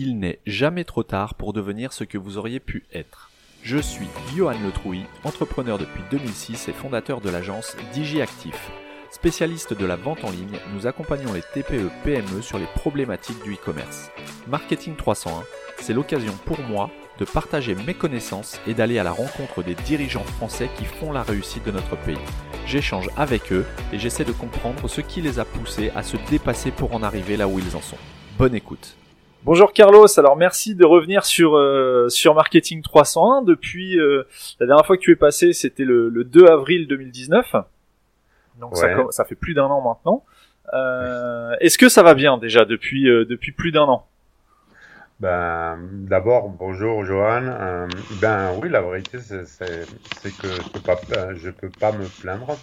Il n'est jamais trop tard pour devenir ce que vous auriez pu être. Je suis Johan Letrouy, entrepreneur depuis 2006 et fondateur de l'agence DigiActif. Spécialiste de la vente en ligne, nous accompagnons les TPE PME sur les problématiques du e-commerce. Marketing 301, c'est l'occasion pour moi de partager mes connaissances et d'aller à la rencontre des dirigeants français qui font la réussite de notre pays. J'échange avec eux et j'essaie de comprendre ce qui les a poussés à se dépasser pour en arriver là où ils en sont. Bonne écoute. Bonjour Carlos, alors merci de revenir sur euh, sur Marketing 301 depuis euh, la dernière fois que tu es passé, c'était le, 2 avril 2019. Donc ça, ça, fait plus d'un an maintenant. Euh, Est-ce que ça va bien déjà depuis depuis plus d'un an? Ben d'abord bonjour Johan. ben oui la vérité c'est que je peux pas je peux pas me plaindre.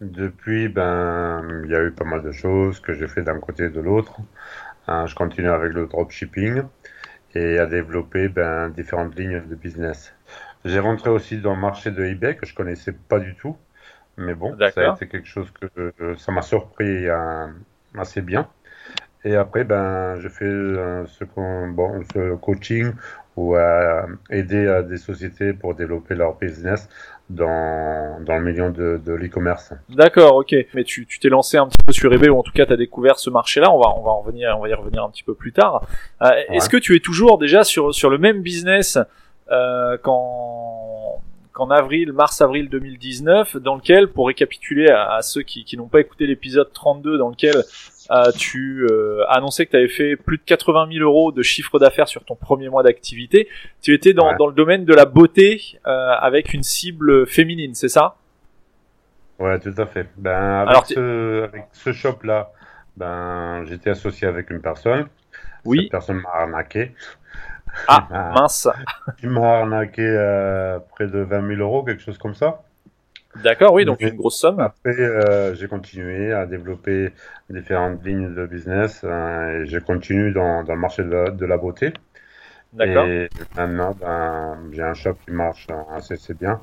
Depuis ben il y a eu pas mal de choses que j'ai fait d'un côté et de l'autre. Hein, je continue avec le dropshipping et à développer ben, différentes lignes de business. J'ai rentré aussi dans le marché de eBay que je connaissais pas du tout, mais bon, ça a été quelque chose que euh, ça m'a surpris euh, assez bien. Et après, ben, je fais euh, ce, bon, ce coaching ou aider des sociétés pour développer leur business dans, dans le milieu de, de l'e-commerce. D'accord, ok. Mais tu t'es lancé un petit peu sur eBay ou en tout cas tu as découvert ce marché-là. On va on va en venir on va y revenir un petit peu plus tard. Euh, Est-ce que tu es toujours déjà sur sur le même business euh, qu'en qu'en avril, mars-avril 2019, dans lequel, pour récapituler à, à ceux qui, qui n'ont pas écouté l'épisode 32, dans lequel euh, tu euh, annoncé que tu avais fait plus de 80 000 euros de chiffre d'affaires sur ton premier mois d'activité. Tu étais dans, dans le domaine de la beauté euh, avec une cible féminine, c'est ça? Ouais, tout à fait. Ben, avec, ce, avec ce shop-là, ben, j'étais associé avec une personne. Oui. Cette personne m'a arnaqué. Ah, mince. Il m'a arnaqué près de 20 000 euros, quelque chose comme ça. D'accord, oui, donc une grosse somme. Après, euh, j'ai continué à développer différentes lignes de business euh, et je continue dans, dans le marché de la, beauté. D'accord. Et maintenant, ben, j'ai un shop qui marche assez, assez bien.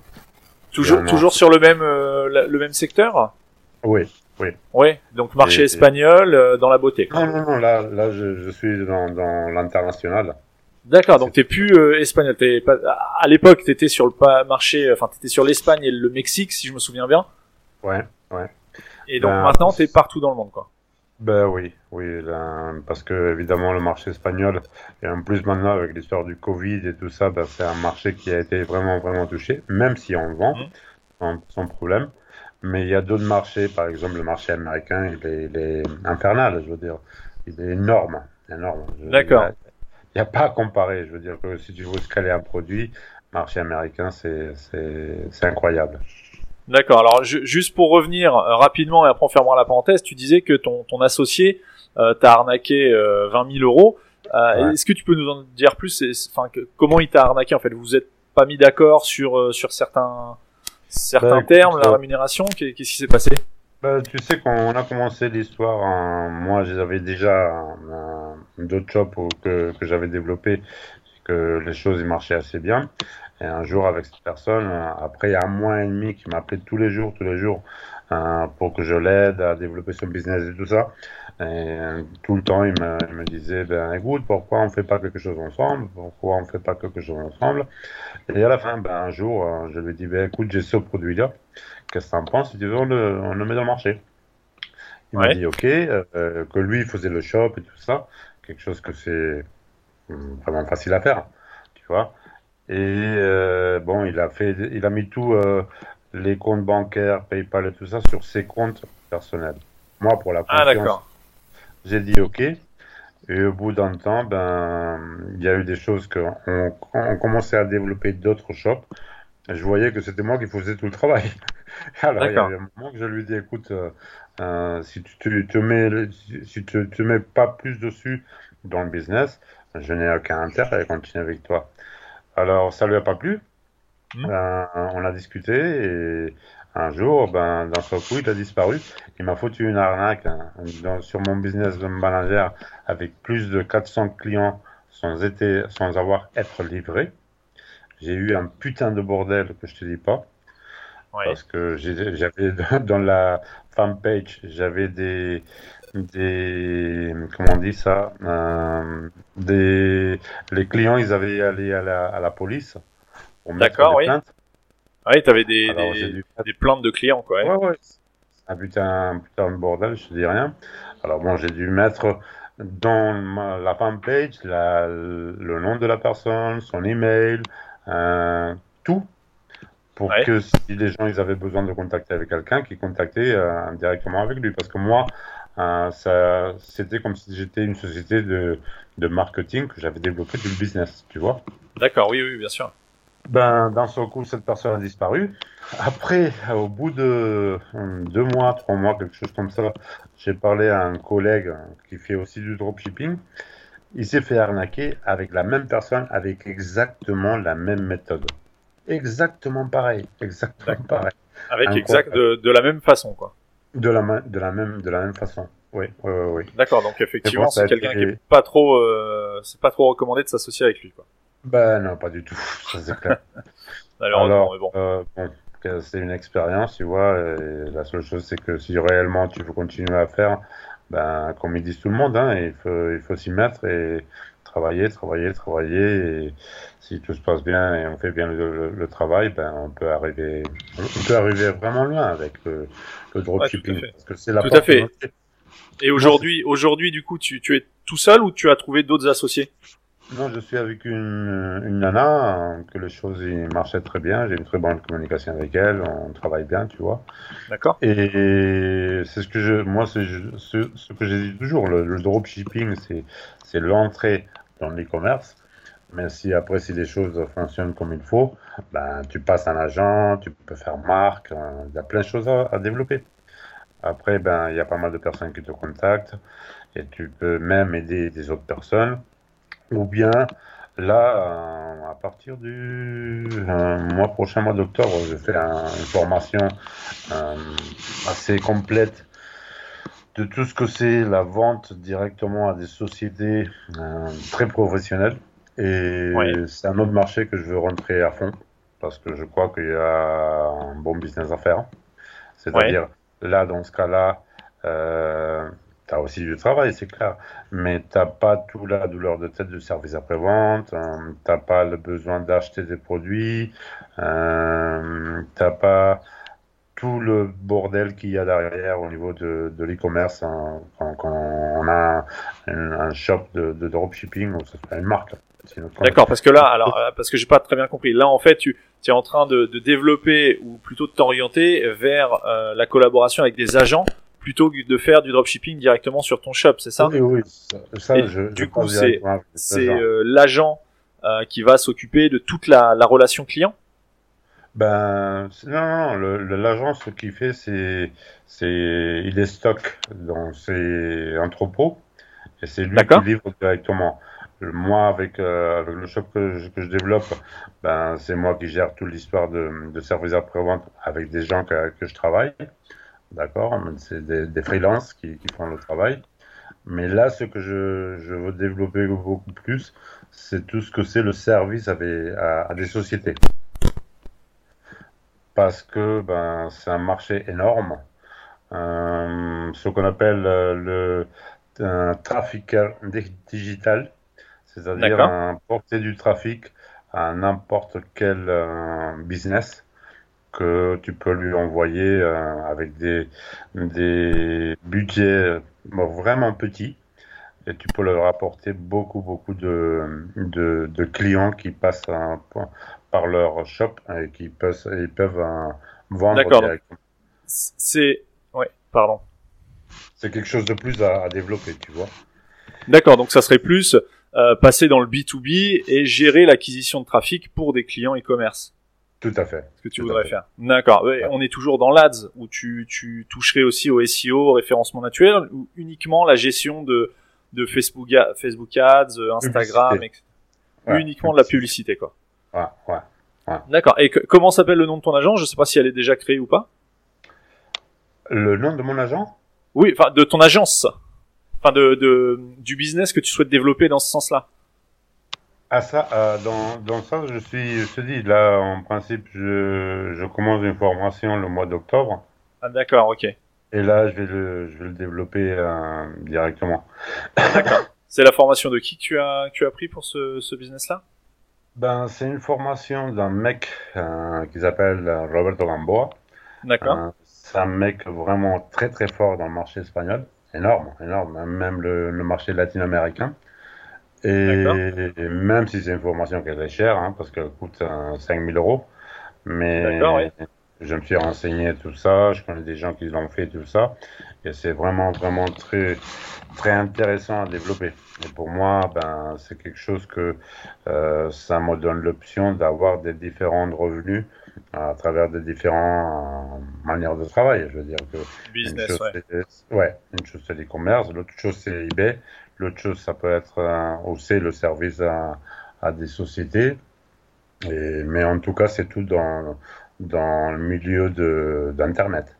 Toujours, toujours sur le même, euh, le même secteur? Oui, oui. Oui, donc marché espagnol euh, dans la beauté. Non, non, non, là, là je, je suis dans, dans l'international. D'accord, donc t'es plus euh, espagnol. T'es pas... À l'époque, t'étais sur le marché, enfin t'étais sur l'Espagne et le Mexique, si je me souviens bien. Ouais, ouais. Et donc ben, maintenant, t'es partout dans le monde, quoi. Ben oui, oui, parce que évidemment le marché espagnol et en plus maintenant avec l'histoire du Covid et tout ça, ben, c'est un marché qui a été vraiment vraiment touché, même si on le vend mmh. sans, problème. Mais il y a d'autres marchés, par exemple le marché américain, il est, il est infernal, je veux dire, il est énorme, énorme. D'accord n'y a pas à comparer. Je veux dire que si tu veux scaler un produit, marché américain, c'est incroyable. D'accord. Alors juste pour revenir euh, rapidement et après on fermera la parenthèse, tu disais que ton, ton associé euh, t'a arnaqué euh, 20 000 euros. Euh, Est-ce que tu peux nous en dire plus? Enfin, comment il t'a arnaqué en fait? Vous êtes pas mis d'accord sur euh, sur certains certains bah, termes, la rémunération? Qu'est-ce qui s'est passé? Bah, tu sais, quand on a commencé l'histoire, hein, moi j'avais déjà d'autres shops que, que j'avais développé, que les choses marchaient assez bien. Et un jour avec cette personne, après il y a un mois et demi qui m'appelait tous les jours, tous les jours, euh, pour que je l'aide à développer son business et tout ça. Et tout le temps, il me, il me disait, ben écoute, pourquoi on fait pas quelque chose ensemble? Pourquoi on fait pas quelque chose ensemble? Et à la fin, ben, un jour, euh, je lui ai dit, ben écoute, j'ai ce produit-là qu'est-ce que t'en penses? Si tu veux, on le, on le met dans le marché. Il m'a dit OK, euh, que lui faisait le shop et tout ça, quelque chose que c'est hum, vraiment facile à faire, tu vois. Et euh, bon, il a fait, il a mis tout euh, les comptes bancaires, PayPal et tout ça sur ses comptes personnels. Moi, pour la ah, confiance, j'ai dit OK. Et au bout d'un temps, ben, il y a eu des choses qu'on on commençait à développer d'autres shops. Je voyais que c'était moi qui faisais tout le travail. Alors, il y a un moment que je lui dis, écoute, euh, euh, si tu te, mets, si tu te mets pas plus dessus dans le business, je n'ai aucun intérêt à continuer avec toi. Alors, ça lui a pas plu. Hmm. Euh, on a discuté et un jour, ben, dans ce coup, il a disparu. Il m'a foutu une arnaque hein, sur mon business de manager avec plus de 400 clients sans, été, sans avoir être livré. J'ai eu un putain de bordel que je te dis pas. Parce que j'avais dans la fanpage, j'avais des, des, comment on dit ça, euh, des les clients, ils avaient allé à la, à la police. Pour D'accord, oui. plaintes. Ah Oui, t'avais des, Alors, des, dû des plaintes de clients, quoi. ouais. Ouais, ouais. Un putain, un putain de bordel, je te dis rien. Alors bon, j'ai dû mettre dans ma- la fanpage la, le nom de la personne, son email, euh, tout, pour Ouais. que si les gens ils avaient besoin de contacter avec quelqu'un, qu'ils contactaient euh, directement avec lui. Parce que moi, euh, ça, c'était comme si j'étais une société de, de marketing que j'avais développé du business, tu vois. D'accord, oui, oui, bien sûr. Ben, d'un seul coup, cette personne a disparu. Après, au bout de hum, deux mois, trois mois, quelque chose comme ça, j'ai parlé à un collègue qui fait aussi du dropshipping. Il s'est fait arnaquer avec la même personne, avec exactement la même méthode. Exactement pareil, exactement pareil. Avec exact de, de la même façon, quoi. De la, de la même, de la même façon. Oui, oui, oui. D'accord, donc effectivement, c'est quelqu'un qui est pas trop, euh, c'est pas trop recommandé de s'associer avec lui, quoi. Ben non, pas du tout, ça c'est clair. Alors, bon. euh, bon, c'est une expérience, tu vois. Et la seule chose, c'est que si réellement tu veux continuer à faire, ben, comme ils disent tout le monde, hein, il faut, il faut s'y mettre et travailler, travailler, travailler. Et si tout se passe bien et on fait bien le, le- le travail, ben, on peut arriver, on peut arriver vraiment loin avec le, le dropshipping. Ouais, tout à fait. parce que c'est la Tout à fait. Et aujourd'hui, aujourd'hui, du coup, tu, tu es tout seul ou tu as trouvé d'autres associés? Non, je suis avec une, une nana, que les choses marchaient très bien. J'ai une très bonne communication avec elle. On travaille bien, tu vois. D'accord Et c'est ce que je, moi, c'est ce, ce que j'ai dit toujours, le, le dropshipping, c'est, c'est l'entrée dans l'e-commerce. Mais si après, si les choses fonctionnent comme il faut, ben, tu passes un agent, tu peux faire marque, hein, il y a plein de choses à, à développer. Après, ben, il y a pas mal de personnes qui te contactent et tu peux même aider des autres personnes. Ou bien, là, euh, à partir du euh, mois prochain, mois d'octobre, je fais un- une formation euh, assez complète de tout ce que c'est la vente directement à des sociétés euh, très professionnelles. Et c'est un autre marché que je veux rentrer à fond parce que je crois qu'il y a un bon business à faire. C'est-à-dire, là, dans ce cas-là, euh, tu as aussi du travail, c'est clair, mais t'as pas tout la douleur de tête du service après-vente, hein, t'as pas le besoin d'acheter des produits, euh, t'as pas tout le bordel qu'il y a derrière au niveau de, de l'e-commerce hein, quand, quand on a un, un shop de, de dropshipping ou une marque. Notre- D'accord, parce que là, alors, euh, parce que j'ai pas très bien compris. Là, en fait, tu, tu es en train de, de développer ou plutôt de t'orienter vers euh, la collaboration avec des agents plutôt que de faire du dropshipping directement sur ton shop, c'est ça Oui, oui, ça, ça, Et je, du je coup, c'est- euh, l'agent euh, qui va s'occuper de toute la, la relation client? Ben, non, non, l'agent, ce qu'il fait, c'est, c'est, il les stocke dans ses entrepôts et c'est lui qui livre directement. Moi, avec, euh, avec le shop que je, que je développe, ben, c'est moi qui gère toute l'histoire de, de service après-vente avec des gens que, que je travaille. D'accord? C'est des, des freelances qui, qui font le travail. Mais là, ce que je, je veux développer beaucoup plus, c'est tout ce que c'est le service à, à des sociétés parce que ben, c'est un marché énorme. Euh, ce qu'on appelle euh, le un di- digital, c'est-à-dire porter du trafic à n'importe quel euh, business que tu peux lui envoyer euh, avec des, des budgets bon, vraiment petits et tu peux leur apporter beaucoup beaucoup de, de, de clients qui passent euh, par leur shop et qui peuvent, ils peuvent euh, vendre D'accord. directement. C'est, ouais, pardon. C'est quelque chose de plus à, à développer, tu vois. D'accord, donc ça serait plus euh, passer dans le B2B et gérer l'acquisition de trafic pour des clients e-commerce. Tout à fait. Ce que tu Tout voudrais faire. D'accord. Ouais, Ouais. On est toujours dans l'ADS où tu, tu toucherais aussi au SEO, au référencement naturel, ou uniquement la gestion de, de Facebook, Facebook Ads, euh, Instagram, etc. Ouais, uniquement de la publicité, quoi. Ouais, ouais. D'accord. Et que- comment s'appelle le nom de ton agent? Je sais pas si elle est déjà créée ou pas. Le nom de mon agent? Oui, enfin de ton agence. Enfin de, de du business que tu souhaites développer dans ce sens-là. Ah ça, euh, dans, dans ça, je suis, je te dis, là, en principe, je, je commence une formation le mois d'octobre. Ah, d'accord, ok. Et là, je vais le, je vais le développer euh, directement. C'est la formation de qui que tu as, tu as pris pour ce, ce business-là? Ben, C'est une formation d'un mec euh, qui s'appelle Roberto Gamboa. D'accord. Euh, c'est un mec vraiment très très fort dans le marché espagnol. Énorme, énorme. Même le, le marché latino-américain. Et, même si c'est une formation qui est très chère, hein, parce qu'elle coûte 5000 euros. Mais je me suis renseigné tout ça, je connais des gens qui l'ont fait tout ça. Et c'est vraiment, vraiment très, très intéressant à développer. Et pour moi, ben, c'est quelque chose que euh, ça me donne l'option d'avoir des différents revenus à travers des différentes euh, manières de travailler. Je veux dire que business, une chose, ouais. une chose c'est l'e-commerce, l'autre chose c'est eBay, l'autre chose ça peut être euh, aussi le service à, à des sociétés. Et, mais en tout cas, c'est tout dans, dans le milieu d'Internet.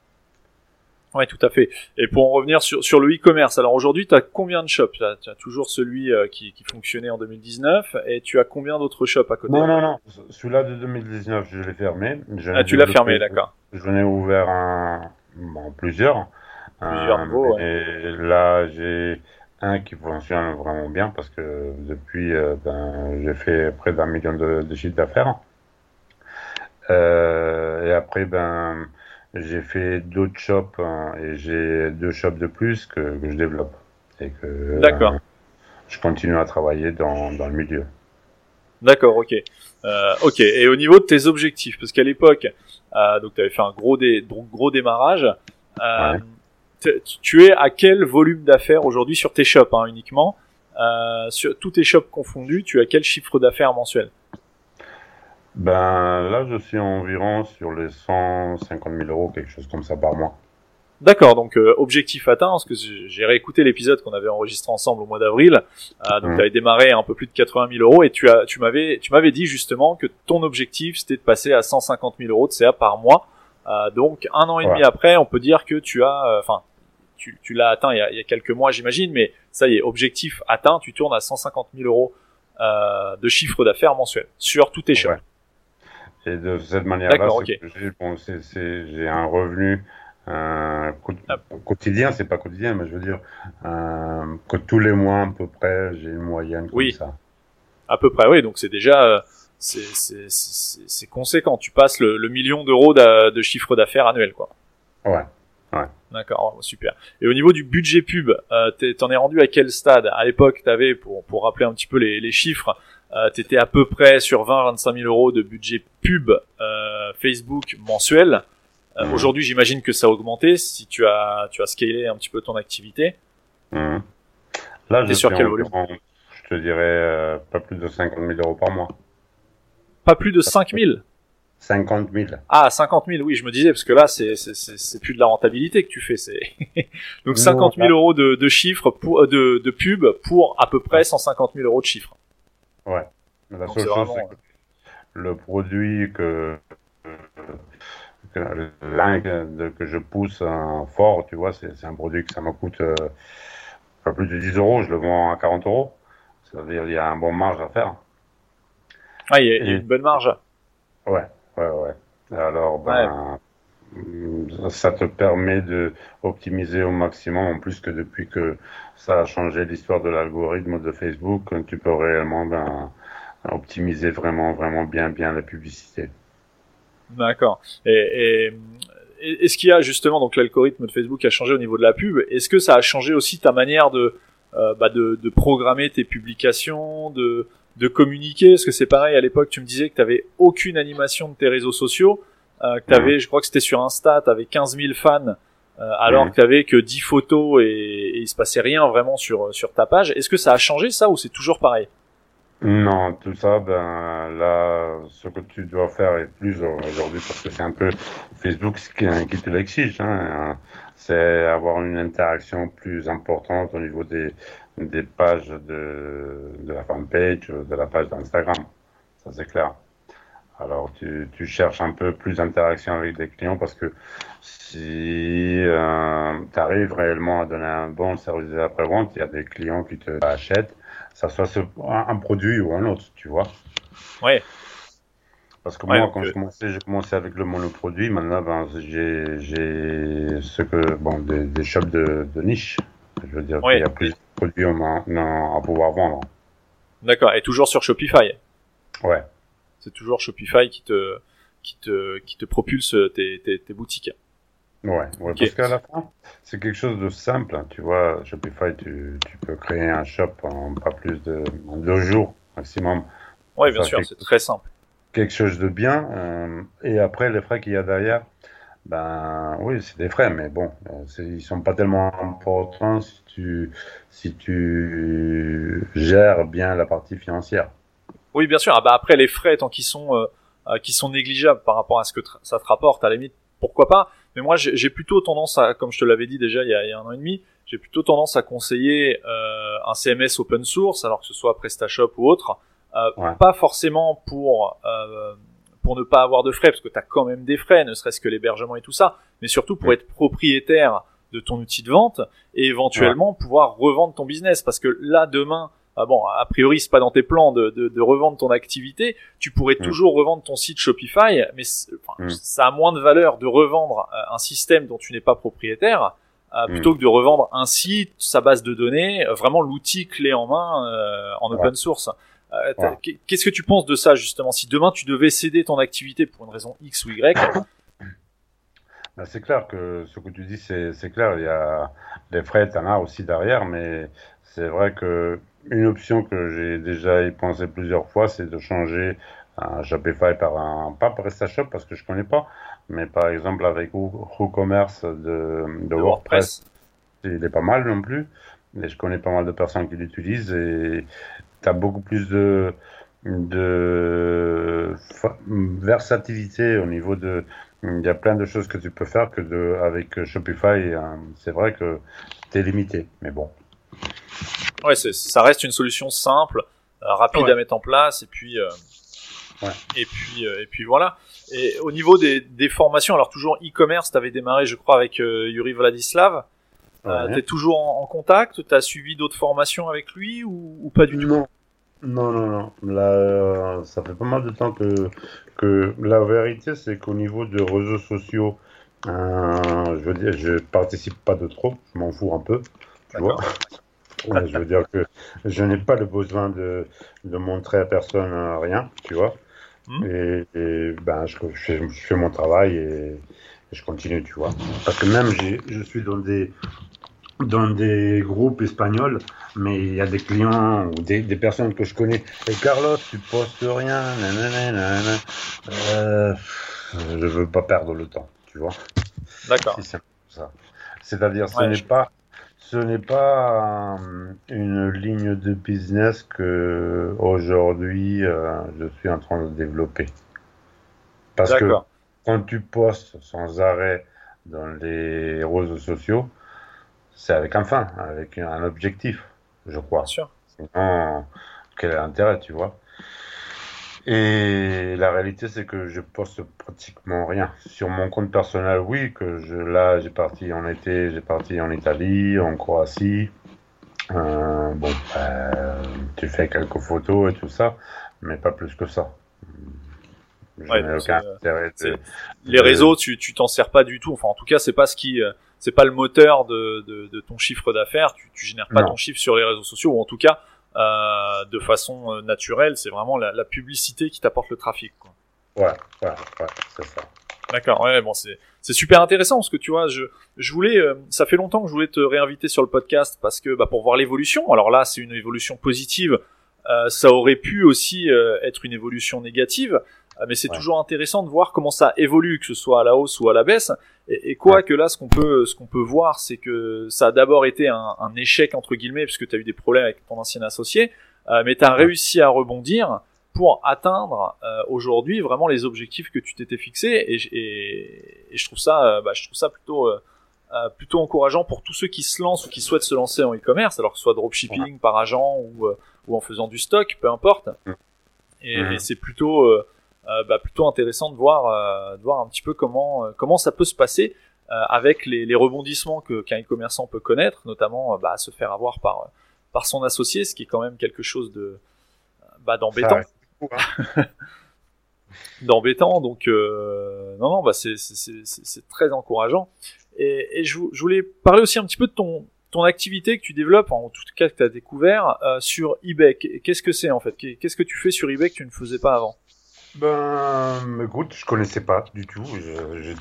Oui, tout à fait. Et pour en revenir sur, sur le e-commerce, alors aujourd'hui, tu as combien de shops? Tu as, toujours celui euh, qui, qui, fonctionnait en 2019 et tu as combien d'autres shops à côté? Non, non, non. Celui-là de 2019, je l'ai fermé. ah, tu l'as fermé, d'accord. J'en ai ouvert un, bon, plusieurs. Plusieurs nouveaux, Et là, j'ai un qui fonctionne vraiment bien parce que depuis, euh, ben, j'ai fait près d'un million de, de chiffres d'affaires. Euh, et après, ben j'ai fait d'autres shops hein, et j'ai deux shops de plus que, que je développe. Et que D'accord. je continue à travailler dans, dans le milieu. D'accord, ok. Euh, ok, et au niveau de tes objectifs, parce qu'à l'époque, euh, donc tu avais fait un gros, dé, gros démarrage, euh, tu es à quel volume d'affaires aujourd'hui sur tes shops hein, uniquement euh, Sur tous tes shops confondus, tu as quel chiffre d'affaires mensuel? Ben là, je suis environ sur les 150 000 euros, quelque chose comme ça par mois. D'accord, donc euh, objectif atteint, parce que j'ai réécouté l'épisode qu'on avait enregistré ensemble au mois d'avril. Euh, donc mmh. tu avais démarré un peu plus de 80 000 euros et tu as, tu m'avais, tu m'avais dit justement que ton objectif c'était de passer à 150 000 euros de CA par mois. Euh, donc un an et demi après, on peut dire que tu as, euh, enfin, tu, tu l'as atteint il y, a, il y, a, quelques mois, j'imagine, mais ça y est, objectif atteint, tu tournes à 150 000 euros euh, de chiffre d'affaires mensuel sur tous tes shops. Et de cette manière-là, j'ai un revenu euh, quotidien, c'est pas quotidien, mais je veux dire euh, que tous les mois à peu près, j'ai une moyenne comme oui. ça. À peu près, oui. Donc c'est déjà c'est conséquent. Tu passes le, le million d'euros de, de, chiffre d'affaires annuel, quoi. Ouais. Ouais. D'accord, super. Et au niveau du budget pub, euh, t'en es rendu à quel stade? À l'époque, t'avais, pour, pour rappeler un petit peu les, les chiffres, euh, tu étais à peu près sur 20-25 000 euros de budget pub euh, Facebook mensuel. Euh, mmh. Aujourd'hui, j'imagine que ça a augmenté si tu as, tu as scalé un petit peu ton activité. Mmh. Là, je sur quel volume? Je te dirais euh, pas plus de 50 000 euros par mois. Pas plus de 5 000 50 000. Ah, 50 000, oui, je me disais, parce que là, c'est, c'est, c'est plus de la rentabilité que tu fais. C'est Donc 50 000 euros de, de chiffres, pour, de, de pub pour à peu près 150 000 euros de chiffres. Ouais. La seule chose, c'est que le produit que, que que je pousse fort, tu vois, c'est un produit que ça me coûte euh, pas plus de 10 euros, je le vends à 40 euros. C'est-à-dire il y a un bon marge à faire. Ah, il y, a, une bonne marge. Ouais, ouais, ouais. Alors, ben, ça te permet de optimiser au maximum. En plus que depuis que ça a changé l'histoire de l'algorithme de Facebook, tu peux réellement ben, optimiser vraiment, vraiment bien, bien la publicité. D'accord. Et, et est-ce qu'il y a justement donc l'algorithme de Facebook a changé au niveau de la pub Est-ce que ça a changé aussi ta manière de euh, bah de, de, programmer tes publications, de de communiquer Est-ce que c'est pareil à l'époque Tu me disais que tu avais aucune animation de tes réseaux sociaux, euh, que avais, je crois que c'était sur Insta, tu avais 15 000 fans. Euh, alors que tu avais que 10 photos et, et, il se passait rien vraiment sur sur ta page. Est-ce que ça a changé ça ou c'est toujours pareil? Non, tout ça, ben là, ce que tu dois faire est plus aujourd'hui parce que c'est un peu Facebook qui, qui te l'exige. Hein, c'est avoir une interaction plus importante au niveau des, des pages de, de la fanpage, de la page d'Instagram. Ça c'est clair. Alors tu, tu cherches un peu plus d'interaction avec des clients parce que si euh, tu arrives réellement à donner un bon service après-vente, il y a des clients qui te achètent ça soit un produit ou un autre, tu vois. Ouais. Parce que moi, quand je commençais, j'ai commencé avec le monoproduit. Maintenant, ben, j'ai, j'ai ce que, bon, des, des shops de, de niche. Je veux dire qu'il y a plus de produits à pouvoir vendre. D'accord. Et toujours sur Shopify. Ouais. C'est toujours Shopify qui te qui te qui te propulse tes, tes, tes boutiques. Ouais, ouais parce qu'à la fin, c'est quelque chose de simple. Hein. Tu vois, Shopify, tu, tu peux créer un shop en pas plus de deux jours maximum. Oui, bien sûr, c'est très simple. Quelque chose de bien. Euh, et après, les frais qu'il y a derrière, ben oui, c'est des frais, mais bon, euh, ils sont pas tellement importants si tu si tu gères bien la partie financière. Oui, bien sûr. Ah bah après, les frais, tant qu'ils sont euh, euh qui sont négligeables par rapport à ce que ça te rapporte, à la limite, pourquoi pas mais moi, j'ai plutôt tendance à, comme je te l'avais dit déjà il y, a, il y, a, un an et demi, j'ai plutôt tendance à conseiller euh, un CMS open source, alors que ce soit PrestaShop ou autre, euh, pas forcément pour euh, pour ne pas avoir de frais, parce que tu as quand même des frais, ne serait-ce que l'hébergement et tout ça, mais surtout pour être propriétaire de ton outil de vente et éventuellement pouvoir revendre ton business, parce que là demain ah bon, a priori c'est pas dans tes plans de, de, de revendre ton activité, tu pourrais mm. toujours revendre ton site Shopify, mais mm. ça a moins de valeur de revendre euh, un système dont tu n'es pas propriétaire euh, mm. plutôt que de revendre un site, sa base de données, euh, vraiment l'outil clé en main en open source. Qu'est-ce que tu penses de ça justement? Si demain tu devais céder ton activité pour une raison X ou Y, bah, c'est clair que ce que tu dis, c'est clair. Il y a les frais, t'en as aussi derrière, mais c'est vrai que une option que j'ai déjà y pensé plusieurs fois, c'est de changer un Shopify par un, pas PrestaShop parce que je connais pas, mais par exemple avec WooCommerce de, de, WordPress, il est pas mal non plus. Et je connais pas mal de personnes qui l'utilisent et tu as beaucoup plus de, de versatilité au niveau de il y a plein de choses que tu peux faire que de avec Shopify c'est vrai que tu es limité mais bon ouais, ça reste une solution simple, euh, rapide à mettre en place, et puis, euh, ouais. et puis, euh, et puis voilà. Et au niveau des, des formations, alors toujours e-commerce, tu avais démarré, je crois, avec Yuri Vladislav. Ouais. T'es toujours en, contact? T'as suivi d'autres formations avec lui ou, ou pas du tout? Non, non, non, non. Là, ça fait pas mal de temps que, que la vérité, c'est qu'au niveau de réseaux sociaux, je veux dire, je participe pas de trop, je m'en fous un peu, tu vois je veux dire que je n'ai pas le besoin de, de montrer à personne rien, tu vois. Hmm. Et, ben, je, je, fais, mon travail et, je continue, tu vois. Parce que même je suis dans des, dans des groupes espagnols, mais il y a des clients ou des, des, personnes que je connais. Et Carlos, tu postes rien, nanana, euh, je veux pas perdre le temps, tu vois. D'accord. C'est-à-dire, ce n'est pas ce n'est pas euh, une ligne de business que aujourd'hui euh, je suis en train de développer. Parce que quand tu postes sans arrêt dans les réseaux sociaux, c'est avec un fin, avec un objectif, je crois. Bien sûr. Sinon, quel est l'intérêt, tu vois? Et la réalité, c'est que je poste pratiquement rien. Sur mon compte personnel, oui, que je, là, j'ai parti en été, j'ai parti en Italie, en Croatie. Euh, bon, euh, tu fais quelques photos et tout ça, mais pas plus que ça. Ouais, aucun intérêt Les réseaux, tu tu t'en sers pas du tout. Enfin, en tout cas, c'est pas ce qui, euh, c'est pas le moteur de, de, de ton chiffre d'affaires. Tu, tu génères pas ton chiffre sur les réseaux sociaux, ou en tout cas, euh, de façon euh, naturelle. C'est vraiment la, la, publicité qui t'apporte le trafic. Quoi. Ouais, ouais, ouais, c'est ça. D'accord, ouais, bon, c'est c'est super intéressant parce que tu vois, je je voulais, euh, ça fait longtemps que je voulais te réinviter sur le podcast parce que bah pour voir l'évolution. Alors là, c'est une évolution positive. Euh, ça aurait pu aussi être une évolution négative. Ah, mais c'est toujours intéressant de voir comment ça évolue, que ce soit à la hausse ou à la baisse. Et, quoi que là, ce qu'on peut, ce qu'on peut voir, c'est que ça a d'abord été un, un, échec entre guillemets, puisque tu as eu des problèmes avec ton ancien associé, euh, mais tu as réussi à rebondir pour atteindre euh, aujourd'hui vraiment les objectifs que tu t'étais fixés. Et, et, et, je trouve ça, euh, bah, je trouve ça plutôt euh, plutôt encourageant pour tous ceux qui se lancent ou qui souhaitent se lancer en e-commerce, alors que ce soit dropshipping, par agent ou, ou en faisant du stock, peu importe. Mm. Et, et c'est plutôt euh, bah, plutôt intéressant de voir, euh, de voir un petit peu comment, euh, comment ça peut se passer avec les, les rebondissements que qu'un e-commerçant peut connaître, notamment bah, se faire avoir par, par son associé, ce qui est quand même quelque chose de bah, d'embêtant. Hein. d'embêtant, donc non, non, bah, c'est très encourageant. Et, et je, je, voulais parler aussi un petit peu de ton, ton activité que tu développes, en tout cas que tu as découvert euh, sur eBay, qu'est-ce que c'est en fait? Qu'est-ce que tu fais sur eBay que tu ne faisais pas avant? Ben, écoute, je connaissais pas du tout.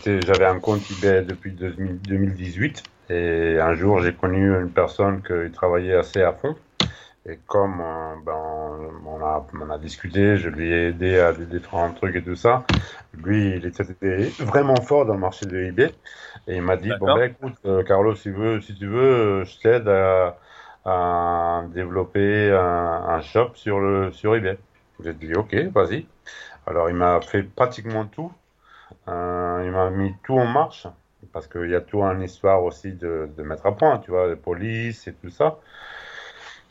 J'avais un compte eBay depuis 2018 et un jour j'ai connu une personne qui travaillait assez à fond. Et comme euh, ben, on, a, on, a, discuté, je lui ai aidé à des différents trucs et tout ça. Lui, il était vraiment fort dans le marché de eBay. Et il m'a dit, bon ben écoute, euh, Carlos, si, veux, si tu veux, je t'aide à, à, développer un, un, shop sur, le, sur eBay. J'ai dit, ok, vas-y. Alors il m'a fait pratiquement tout. Euh, il m'a mis tout en marche. Parce qu'il y a tout une histoire aussi de, de mettre à point, tu vois, de police et tout ça.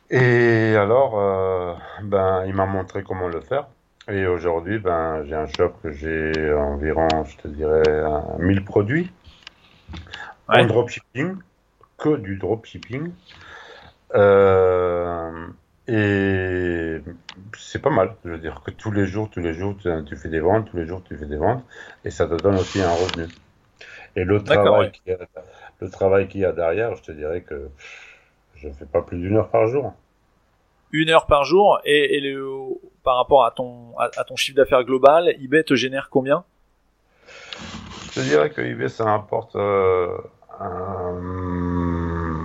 Et alors, euh, ben, il m'a montré comment le faire. Et aujourd'hui, ben, j'ai un shop que j'ai environ, je te dirais, 1000 produits en dropshipping, que du dropshipping. Euh, et c'est pas mal, je veux dire que tous les jours, tous les jours, tu, fais des ventes, tous les jours, tu fais des ventes, et ça te donne aussi un revenu. Et le travail qu'il y, a derrière, je te dirais que je fais pas plus d'une heure par jour. Une heure par jour et, le, par rapport à ton, à, ton chiffre d'affaires global, eBay te génère combien? Je dirais que eBay ça rapporte euh,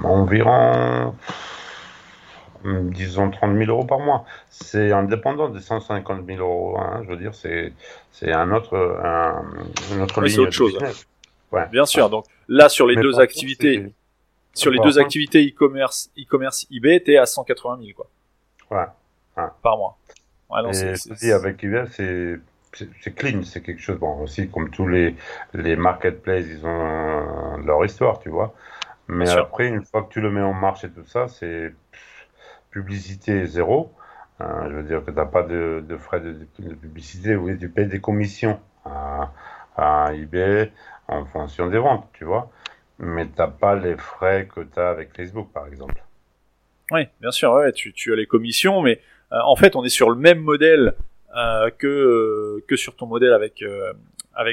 environ disons 30 000 euros par mois. C'est indépendant des 150 000 euros. Hein, je veux dire, c'est c'est un autre un, une autre ligne autre chose. Ouais. Bien sûr. Donc là, sur les deux activités, sur les deux activités e-commerce, e-commerce eBay, t'es à 180 000 quoi. Ouais. Par mois. Ouais, non, Et avec eBay, c'est c'est clean, c'est quelque chose. Bon, aussi comme tous les les marketplaces, ils ont leur histoire, tu vois. Mais après, une fois que tu le mets en marche et tout ça, c'est publicité zéro. Hein, je veux dire que tu n'as pas de, frais de, publicité, oui, tu payes des commissions à, eBay en fonction des ventes, tu vois. Mais tu n'as pas les frais que tu as avec Facebook, par exemple. Oui, bien sûr, tu, as les commissions, mais euh, en fait, on est sur le même modèle euh, que, euh, sur ton modèle avec, euh,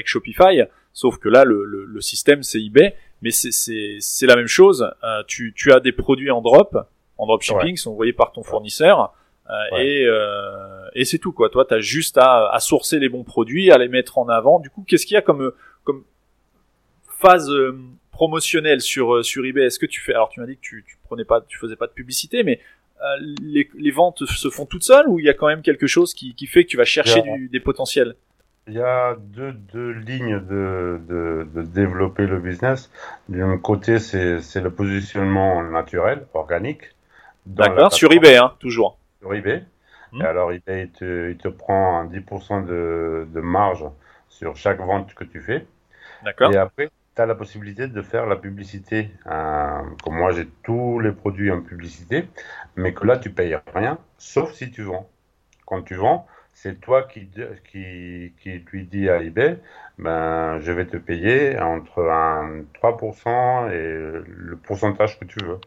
Shopify, sauf que là, le, système, c'est eBay, mais c'est la même chose. tu as des produits en drop, en dropshipping sont envoyés par ton fournisseur. Euh, et, euh, et c'est tout quoi. Toi, tu as juste à, à sourcer les bons produits, à les mettre en avant. Du coup, qu'est-ce qu'il y a comme comme phase euh, promotionnelle sur euh, sur eBay? Est-ce que tu fais Alors, tu m'as dit que tu, tu prenais pas, tu faisais pas de publicité, mais les, les, ventes se font toutes seules ou il y a quand même quelque chose qui, qui fait que tu vas chercher du, des potentiels? Il y a deux, deux lignes de, de, de, développer le business. D'un côté, c'est le positionnement naturel, organique. D'accord, sur eBay, hein, toujours. Sur eBay. Hmm. Alors, eBay, il te, il te prend 10% de, de marge sur chaque vente que tu fais. D'accord. Et après, tu as la possibilité de faire la publicité. Euh, comme moi, j'ai tous les produits en publicité, mais que là, tu payes rien, sauf si tu vends. Quand tu vends, c'est toi qui, qui, qui lui dis à eBay, ben, je vais te payer entre un 3% et le pourcentage que tu veux.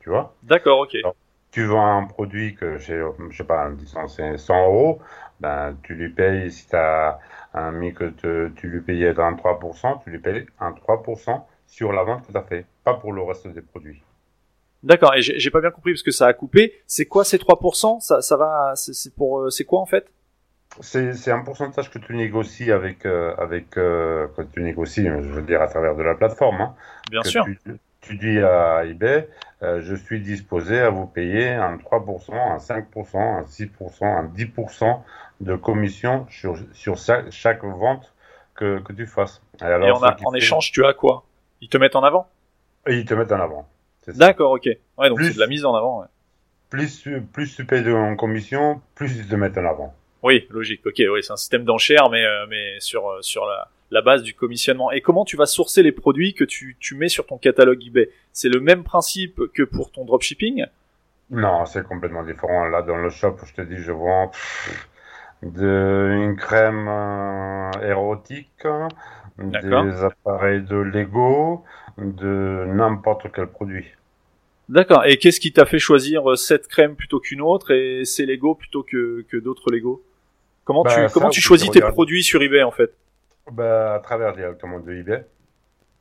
Tu vois D'accord, ok. tu vends un produit que, je sais pas, disons c'est 100 euros, ben, tu lui payes, si tu as un mis que tu lui payais un 3%, tu lui payes un 3% sur la vente que tu as fait, pas pour le reste des produits. D'accord, et j'ai pas bien compris parce que ça a coupé. C'est quoi ces 3% ça, ça va, c'est pour, euh, c'est quoi en fait? C'est un pourcentage que tu négocies avec, euh, avec euh, quand tu négocies, je veux dire à travers de la plateforme. Hein, bien sûr tu dis à eBay, euh, je suis disposé à vous payer un 3%, un 5%, un 6%, un 10% de commission sur, sur chaque vente que, que tu fasses. Et, alors, en, échange, tu as quoi? Ils te mettent en avant? Et ils te mettent en avant. D'accord, ok. Ouais, donc c'est de la mise en avant. Ouais. Plus, plus tu payes en commission, plus ils te mettent en avant. Oui, logique. Ok, oui, c'est un système d'enchères, mais, euh, mais sur, euh, sur la, la base du commissionnement. Et comment tu vas sourcer les produits que tu, tu mets sur ton catalogue eBay? C'est le même principe que pour ton dropshipping? Non, c'est complètement différent. Là, dans le shop, je te dis, je vends de, une crème euh, érotique, des appareils de Lego, de n'importe quel produit. D'accord. Et qu'est-ce qui t'a fait choisir euh, cette crème plutôt qu'une autre et ces Lego plutôt que, que d'autres Lego? Comment tu, bah, comment tu choisis tes produits sur eBay en fait? Bah, à travers directement de eBay.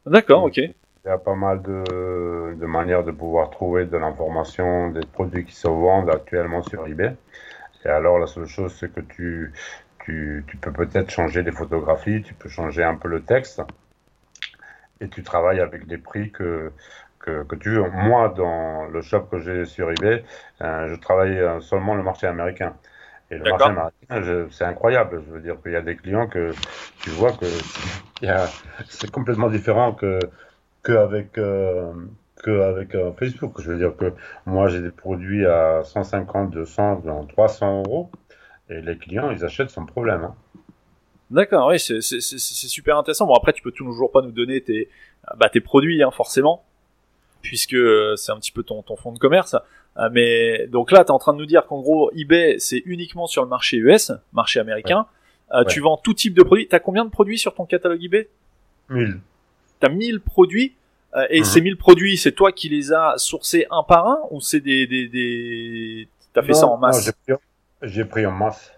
D'accord, ok. il y a pas mal de, de manières de pouvoir trouver de l'information des produits qui se vendent actuellement sur eBay. Et alors, la seule chose, c'est que tu, tu, tu peux peut-être changer les photographies, tu peux changer un peu le texte, et tu travailles avec des prix que, que, que tu veux. Moi, dans le shop que j'ai sur eBay, euh, je travaille euh, seulement le marché américain. Et le marché américain, c'est incroyable. Je veux dire qu'il y a des clients que tu vois que c'est complètement différent que qu'avec euh, que avec euh, Facebook. Je veux dire que moi j'ai des produits à 150, 200, 300 euros et les clients ils achètent sans problème. Hein. D'accord, oui, c'est super intéressant. Bon après tu peux toujours pas nous donner tes bah, tes produits hein, forcément puisque euh, c'est un petit peu ton, ton fond de commerce. Euh, mais donc là, tu es en train de nous dire qu'en gros, eBay, c'est uniquement sur le marché US, marché américain. Euh, tu vends tout type de produits. Tu as combien de produits sur ton catalogue eBay? 1000. Tu as 1000 produits et mhm. ces 1000 produits, c'est toi qui les as sourcés un par un ou c'est des, des, des... T'as fait ça en masse? J'ai pris, en masse.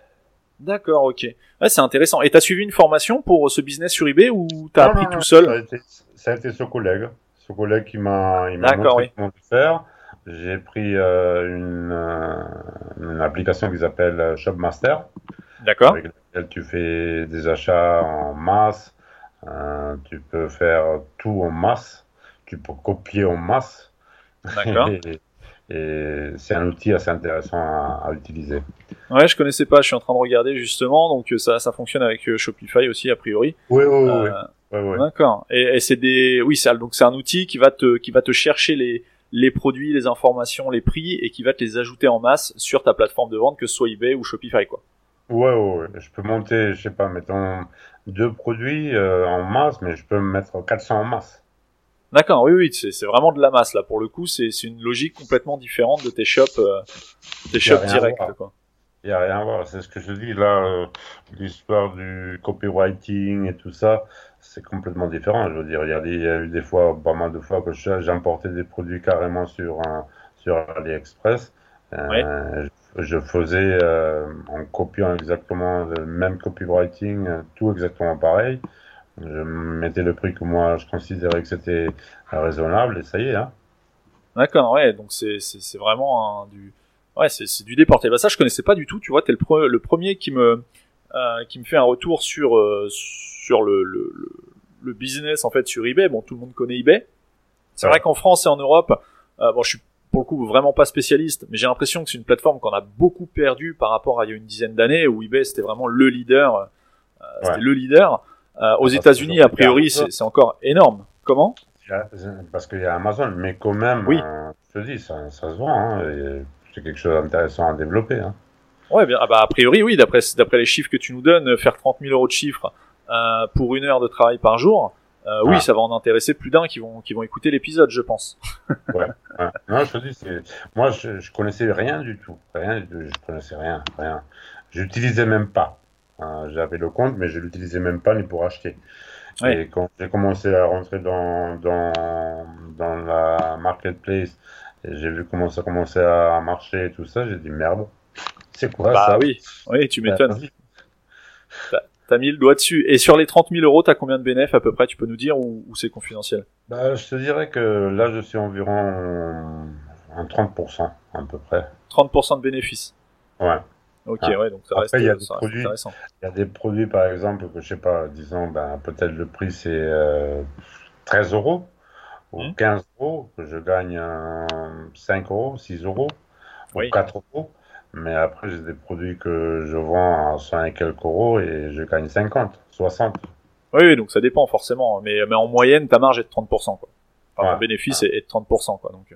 D'accord, ok. Ouais, c'est intéressant. Et t'as suivi une formation pour ce business sur eBay ou t'as appris tout seul? ça a, été, ça a été ce collègue collègue qui m'a montré comment faire. J'ai pris euh, une, euh, une, application qui s'appelle euh, Shopmaster. D'accord. Avec laquelle tu fais des achats en masse. tu peux faire tout en masse. Tu peux copier en masse. D'accord. et, c'est un outil assez intéressant à, utiliser. Ouais, je connaissais pas. Je suis en train de regarder justement. Donc ça, ça fonctionne avec Shopify aussi a priori. Oui, oui, oui. D'accord. Et, c'est des, oui, c'est donc c'est un outil qui va te, qui va te chercher les les produits, les informations, les prix et qui va te les ajouter en masse sur ta plateforme de vente, que ce soit eBay ou Shopify, quoi. Ouais, ouais, Je peux monter, je sais pas, mettons deux produits euh, en masse, mais je peux mettre 400 en masse. D'accord, oui, oui, c'est vraiment de la masse là. Pour le coup, c'est une logique complètement différente de tes shops, euh, tes shops directs, quoi. Il n'y a rien à voir, c'est ce que je dis là, euh, l'histoire du copywriting et tout ça, c'est complètement différent. Je veux dire, il y, a eu des fois, pas mal de fois que j'importais des produits carrément sur, un, sur AliExpress. Euh, je, faisais euh, en copiant exactement le même copywriting, euh, tout exactement pareil. Je mettais le prix que moi je considérais que c'était raisonnable et ça y est. Hein. D'accord, ouais, donc c'est vraiment du. Ouais, c'est du déporté. Bah ça, je connaissais pas du tout. Tu vois, t'es le, le premier qui me euh, qui me fait un retour sur sur le, le, le, business en fait sur eBay. Bon, tout le monde connaît eBay. C'est vrai qu'en France et en Europe, euh, bon, je suis pour le coup vraiment pas spécialiste, mais j'ai l'impression que c'est une plateforme qu'on a beaucoup perdu par rapport à il y a une dizaine d'années où eBay c'était vraiment le leader, euh, c'était le leader. Euh, aux États-Unis, a priori, c'est encore énorme. Comment? Parce qu'il y a Amazon, mais quand même, oui. Euh, je te dis, ça, ça se vend. Hein, c'est quelque chose d'intéressant à développer. Hein. Ouais, bien, ah bah, a priori, oui, d'après d'après les chiffres que tu nous donnes, faire 30 000 euros de chiffres euh, pour une heure de travail par jour, euh, oui, ça va en intéresser plus d'un qui vont qui vont écouter l'épisode, je pense. ouais, Non, je te dis, moi, je, je connaissais rien du tout, rien, je connaissais rien, rien. J'utilisais même pas. Hein, J'avais le compte, mais je l'utilisais même pas ni pour acheter. Et quand j'ai commencé à rentrer dans dans dans la marketplace, et j'ai vu comment ça commençait à marcher et tout ça, j'ai dit merde. C'est quoi bah ça oui, oui, tu m'étonnes. T'as mis le doigt dessus. Et sur les 30 000 euros, t'as combien de bénéfices à peu près Tu peux nous dire ou, c'est confidentiel? Bah, Je te dirais que là, je suis environ en 30% à peu près. 30% de bénéfices? Ouais. Ok, ah. ouais, donc ça reste, il y a des produits, Il y a des produits, par exemple, que je sais pas, disons, ben, peut-être le prix c'est 13 euh, euros ou 15 mmh. euros, je gagne 5 euros, 6 euros ou 4 euros. Mais après, j'ai des produits que je vends à 100 et quelques euros et je gagne 50, 60. Oui, donc ça dépend forcément. Mais, mais en moyenne, ta marge est de 30%. Quoi. Enfin, ton bénéfice est de 30%. Quoi. Donc,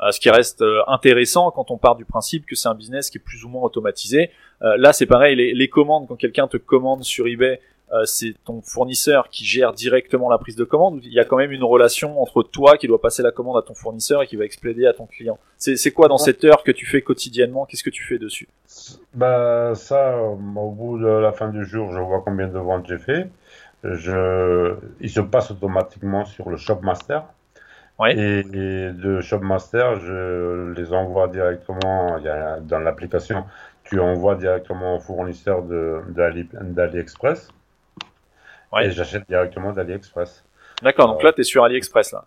euh, ce qui reste euh, intéressant quand on part du principe que c'est un business qui est plus ou moins automatisé. Euh, là, c'est pareil, les, les commandes, quand quelqu'un te commande sur eBay, euh, c'est ton fournisseur qui gère directement la prise de commande il y a quand même une relation entre toi qui doit passer la commande à ton fournisseur et qui va expédier à ton client C'est quoi dans cette heure que tu fais quotidiennement? Qu'est-ce que tu fais dessus? Bah ça, au bout de la fin du jour, je vois combien de ventes j'ai fait. Je, il se passe automatiquement sur le Shopmaster. Ouais. Et, et de Shopmaster, je les envoie directement il y a, dans l'application. Tu envoies directement au fournisseur d'AliExpress. Et j'achète directement d'AliExpress. D'accord, donc là, tu es sur AliExpress, là.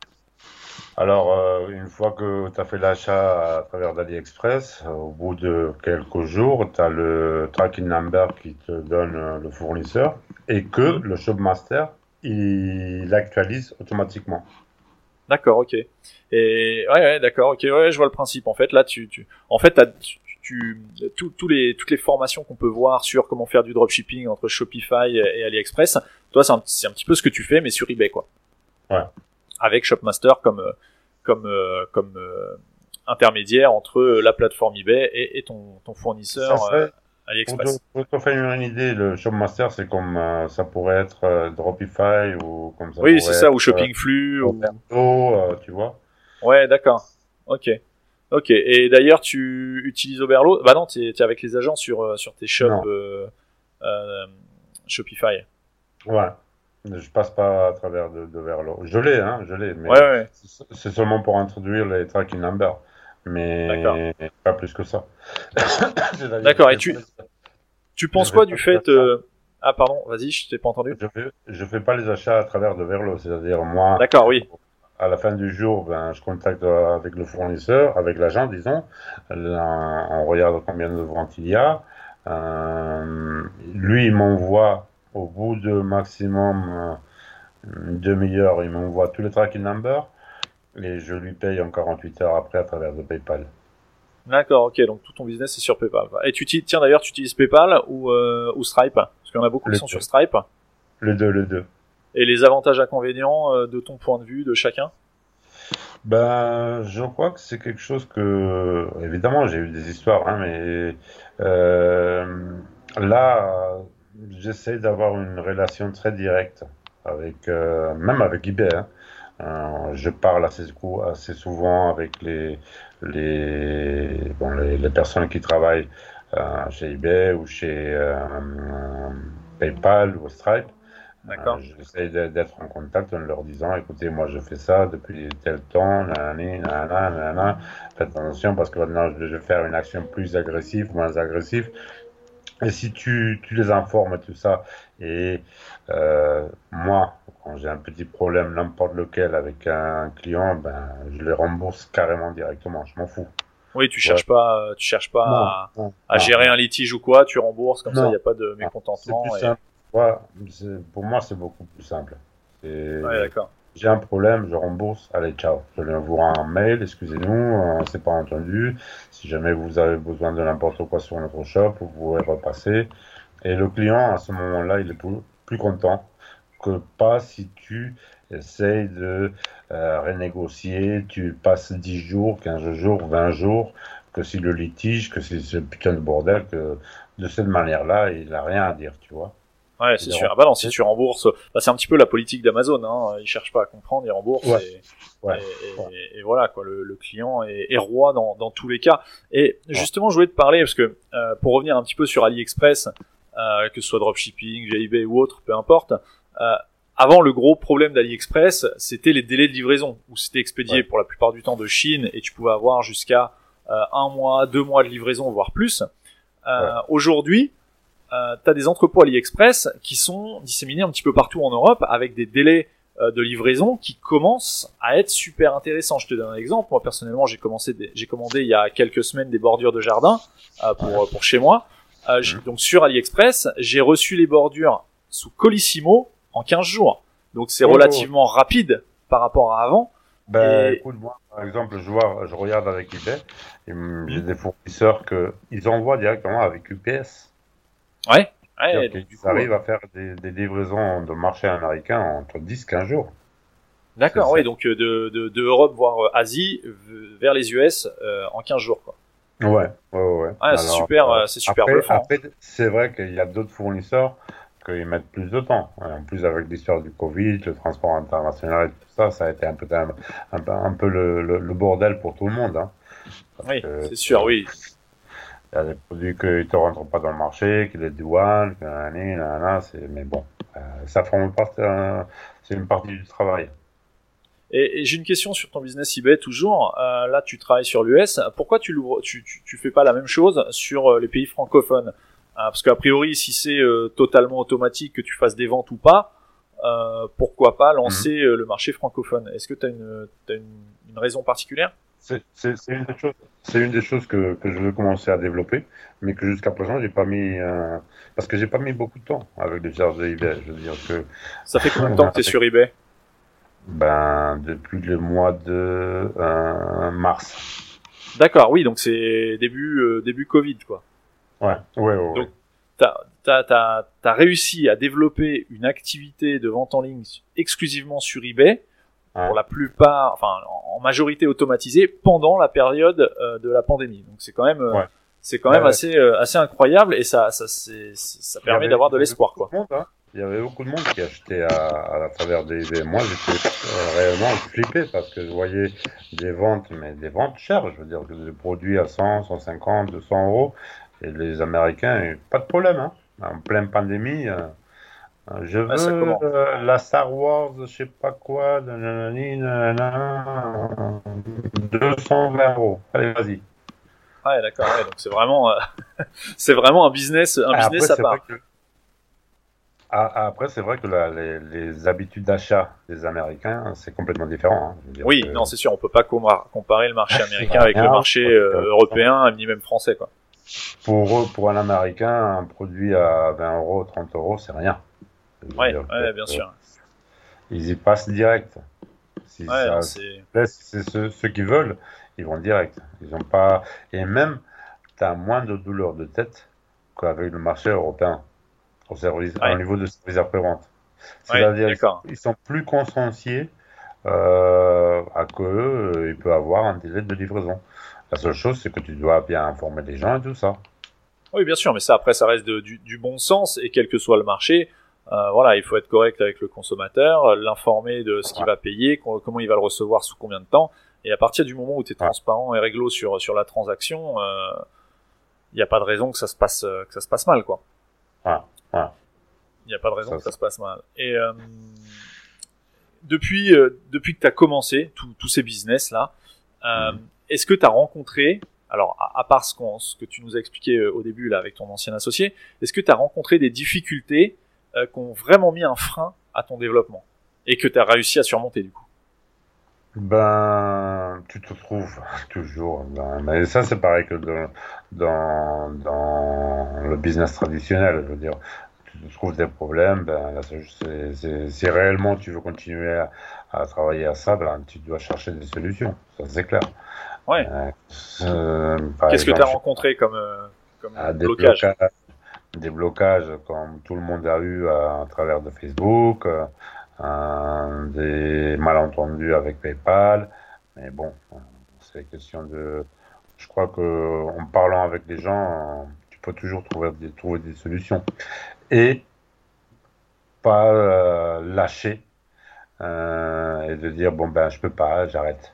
Alors, euh, une fois que tu as fait l'achat à travers d'AliExpress, au bout de quelques jours, tu as le tracking number qui te donne euh, le fournisseur et que le Shopmaster, il actualise automatiquement. D'accord, ok. Et ouais, ouais d'accord, ok, ouais, je vois le principe. En fait, là, tu, tu en fait, tu, tu les, toutes les formations qu'on peut voir sur comment faire du dropshipping entre Shopify et AliExpress, toi, c'est un, un, petit peu ce que tu fais, mais sur eBay, quoi. Ouais. Avec Shopmaster comme comme comme intermédiaire entre la plateforme eBay et, et ton, ton fournisseur. AliExpress. Pour te, faire une idée, le Shopmaster, c'est comme ça pourrait être Dropify ou comme ça. Oui, c'est ça, ou Shoppingflux. ou euh, tu vois. Ouais, d'accord. Ok. Ok. Et d'ailleurs, tu utilises Oberlo? Bah non, tu es, avec les agents sur, euh, sur tes shops euh, euh, Shopify. Ouais. Je passe pas à travers de, Je l'ai, hein, je l'ai. Mais ouais, ouais. c'est seulement pour introduire les tracking numbers. Mais pas plus que ça. D'accord. Et tu, tu penses quoi du fait. Euh... Ah, pardon, vas-y, je t'ai pas entendu. Je fais, je fais pas les achats à travers de Verlo, c'est-à-dire moi. D'accord, oui à la fin du jour, ben, je contacte avec le fournisseur, avec l'agent, disons. on regarde combien de ventes il y a. Euh, lui, il m'envoie au bout de maximum euh, une demi-heure, il m'envoie tous les tracking numbers et je lui paye en 48 heures après à travers de PayPal. D'accord, ok, donc tout ton business est sur PayPal. Et tu tiens d'ailleurs, tu utilises PayPal ou, euh, ou Stripe? Parce qu'il y en a beaucoup qui sont sur Stripe. Le deux, le deux et les avantages inconvénients euh, de ton point de vue de chacun? Ben, je crois que c'est quelque chose que, évidemment, j'ai eu des histoires, hein, mais euh, là, j'essaie d'avoir une relation très directe avec, euh, même avec eBay. Hein. Euh, je parle assez, assez souvent avec les, les, bon, les, les, personnes qui travaillent euh, chez eBay ou chez euh, PayPal ou Stripe. D'accord. Euh, j'essaie d'être en contact en leur disant, écoutez, moi je fais ça depuis tel temps, nanana, nanana, faites attention parce que maintenant je vais faire une action plus agressive, moins agressive. Et si tu, tu les informes tout ça, et euh, moi, quand j'ai un petit problème, n'importe lequel, avec un client, ben, je les rembourse carrément directement, je m'en fous. Oui, tu cherches pas, tu cherches pas à, gérer un litige ou quoi, tu rembourses comme ça, il n'y a pas de mécontentement. Plus Ouais, pour moi, c'est beaucoup plus simple. Ouais, d'accord. J'ai un problème, je rembourse, allez, ciao. Je lui envoie un mail, excusez-nous, on s'est pas entendu. Si jamais vous avez besoin de n'importe quoi sur notre shop, vous pouvez repasser. Et le client, à ce moment-là, il est plus, content que pas si tu essayes de euh, renégocier, tu passes 10 jours, 15 jours, 20 jours, que si le litige, que si ce putain de bordel, que de cette manière-là, il n'a rien à dire, tu vois. Ouais, c'est sûr. Ah bah non, si tu rembourses, bah, c'est un petit peu la politique d'Amazon. Hein. Ils cherchent pas à comprendre, ils remboursent. Et, ouais. Et, et, voilà, quoi. Le, le client est, est, roi dans, dans tous les cas. Et justement, je voulais te parler parce que euh, pour revenir un petit peu sur AliExpress, euh, que ce soit dropshipping, eBay ou autre, peu importe. Euh, avant, le gros problème d'AliExpress, c'était les délais de livraison, où c'était expédié pour la plupart du temps de Chine et tu pouvais avoir jusqu'à euh, un mois, deux mois de livraison, voire plus. Euh, aujourd'hui, euh, tu as des entrepôts AliExpress qui sont disséminés un petit peu partout en Europe avec des délais euh, de livraison qui commencent à être super intéressants. Je te donne un exemple. Moi personnellement, j'ai commencé, j'ai commandé il y a quelques semaines des bordures de jardin euh, pour pour chez moi. Euh, mmh. Donc sur AliExpress, j'ai reçu les bordures sous Colissimo en 15 jours. Donc c'est oh. relativement rapide par rapport à avant. Ben, écoute, moi, par exemple, je vois, je regarde avec eBay, j'ai mmh. des fournisseurs que ils envoient directement avec UPS. Ouais. ouais du coup, arrive à faire des, des, livraisons de marché américain entre 10-15 jours. D'accord, oui, donc euh, de, de, de, Europe voire euh, Asie vers les US euh, en 15 jours, quoi. Ouais, ouais, ouais. ouais c'est super, euh, c'est super après, bluffant. Après, c'est vrai qu'il y a d'autres fournisseurs qu'ils mettent plus de temps. En plus, avec l'histoire du Covid, le transport international et tout ça, ça a été un peu, un, un, un peu le, le, le, bordel pour tout le monde. Hein. oui, c'est sûr, oui. Il y a des produits qui ne rentrent pas dans le marché, qui les douanes, c'est, mais bon, euh, ça forme partie, euh, c'est une partie du travail. Et, et j'ai une question sur ton business eBay toujours. Euh, là, tu travailles sur l'US. Pourquoi tu, tu, tu, tu fais pas la même chose sur euh, les pays francophones? Parce qu'a priori, si c'est totalement automatique que tu fasses des ventes ou pas, pourquoi pas lancer mmh. le marché francophone? Est-ce que tu as, une, as une, une raison particulière? C'est une des choses. Une des choses que, que, je veux commencer à développer, mais que jusqu'à présent j'ai pas mis euh, parce que j'ai pas mis beaucoup de temps avec les charges de eBay. Je veux dire que ça fait combien de temps que tu es sur eBay? Ben depuis le mois de euh, mars. D'accord, oui, donc c'est début euh, début Covid quoi. Ouais, ouais, ouais. Donc t'as as, as, réussi à développer une activité de vente en ligne exclusivement sur eBay pour la plupart, enfin en majorité automatisée pendant la période euh, de la pandémie. Donc c'est quand même, euh, c'est quand même assez euh, assez incroyable et ça ça ça permet d'avoir de l'espoir quoi. Hein. Il y avait beaucoup de monde qui achetait à, à travers des, des... moi j'étais réellement flippé parce que je voyais des ventes mais des ventes chères, je veux dire des produits à 100, 150, 200 euros et les Américains pas de problème hein. En pleine pandémie, je veux euh, la Star Wars, je sais pas quoi, 220 euros. Allez, vas-y. Ouais, d'accord. Ouais, donc c'est vraiment, euh, c'est vraiment un business, un business à part. Ah, après, c'est vrai que les, les, habitudes d'achat des Américains, c'est complètement différent. Hein. oui, non, c'est sûr, on peut pas comparer le marché américain avec le marché euh, européen, ni même français, quoi. Pour eux, pour un Américain, un produit à 20 euros, 30 euros, c'est rien. Ouais, bien sûr. Ils y passent direct. Si c'est ceux, qui veulent, ils vont direct. Ils ont pas et même tu as moins de douleur de tête qu'avec le marché européen au service au niveau de service après-vente. C'est-à-dire ils sont plus conscienciés euh, à que euh, il peut avoir un délai de livraison. La seule chose, c'est que tu dois bien informer les gens et tout ça. Oui, bien sûr, mais ça après, ça reste du, du, bon sens et quel que soit le marché, euh, voilà, il faut être correct avec le consommateur, l'informer de ce qu'il va payer, comment il va le recevoir, sous combien de temps. Et à partir du moment où tu es transparent et réglo sur sur la transaction, il euh, n'y a pas de raison que ça se passe que ça se passe mal, quoi. Il n'y a pas de raison que ça se passe mal. Et euh, depuis depuis que tu as commencé tous ces business là, mm. est-ce que tu as rencontré alors, à, part ce, ce, que tu nous as expliqué au début là avec ton ancien associé, est-ce que tu as rencontré des difficultés euh, qui ont vraiment mis un frein à ton développement et que tu as réussi à surmonter du coup ben, tu te trouves toujours. mais ça, c'est pareil que dans, dans, le business traditionnel. Je veux dire, tu te trouves des problèmes. Ben, si réellement tu veux continuer à, travailler à ça, ben, tu dois chercher des solutions. Ça, c'est clair. Ouais. Euh, Qu'est-ce que tu as rencontré comme, euh, comme ah, blocage des blocages comme tout le monde a eu à, travers de Facebook, euh, des malentendus avec PayPal. Mais bon, c'est question de. Je crois que en parlant avec les gens, tu peux toujours trouver des, trouver des solutions. Et pas euh, lâcher euh, et de dire bon ben je peux pas, j'arrête.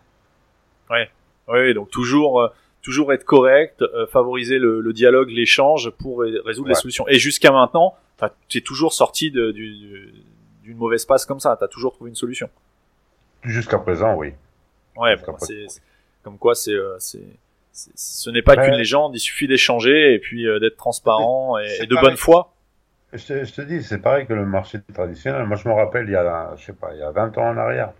Ouais, oui, donc toujours toujours être correct, euh, favoriser le, le dialogue, l'échange pour résoudre les solutions. Et jusqu'à maintenant, tu es toujours sorti d'une mauvaise passe comme ça, tu as toujours trouvé une solution. Jusqu'à présent, oui. Ouais, comme quoi c'est euh, ce n'est pas qu'une légende, il suffit d'échanger et puis euh, d'être transparent et, de bonne foi. Je te, je te dis, c'est pareil que le marché traditionnel. Moi, je me rappelle, il y a, je sais pas, il y a 20 ans en arrière,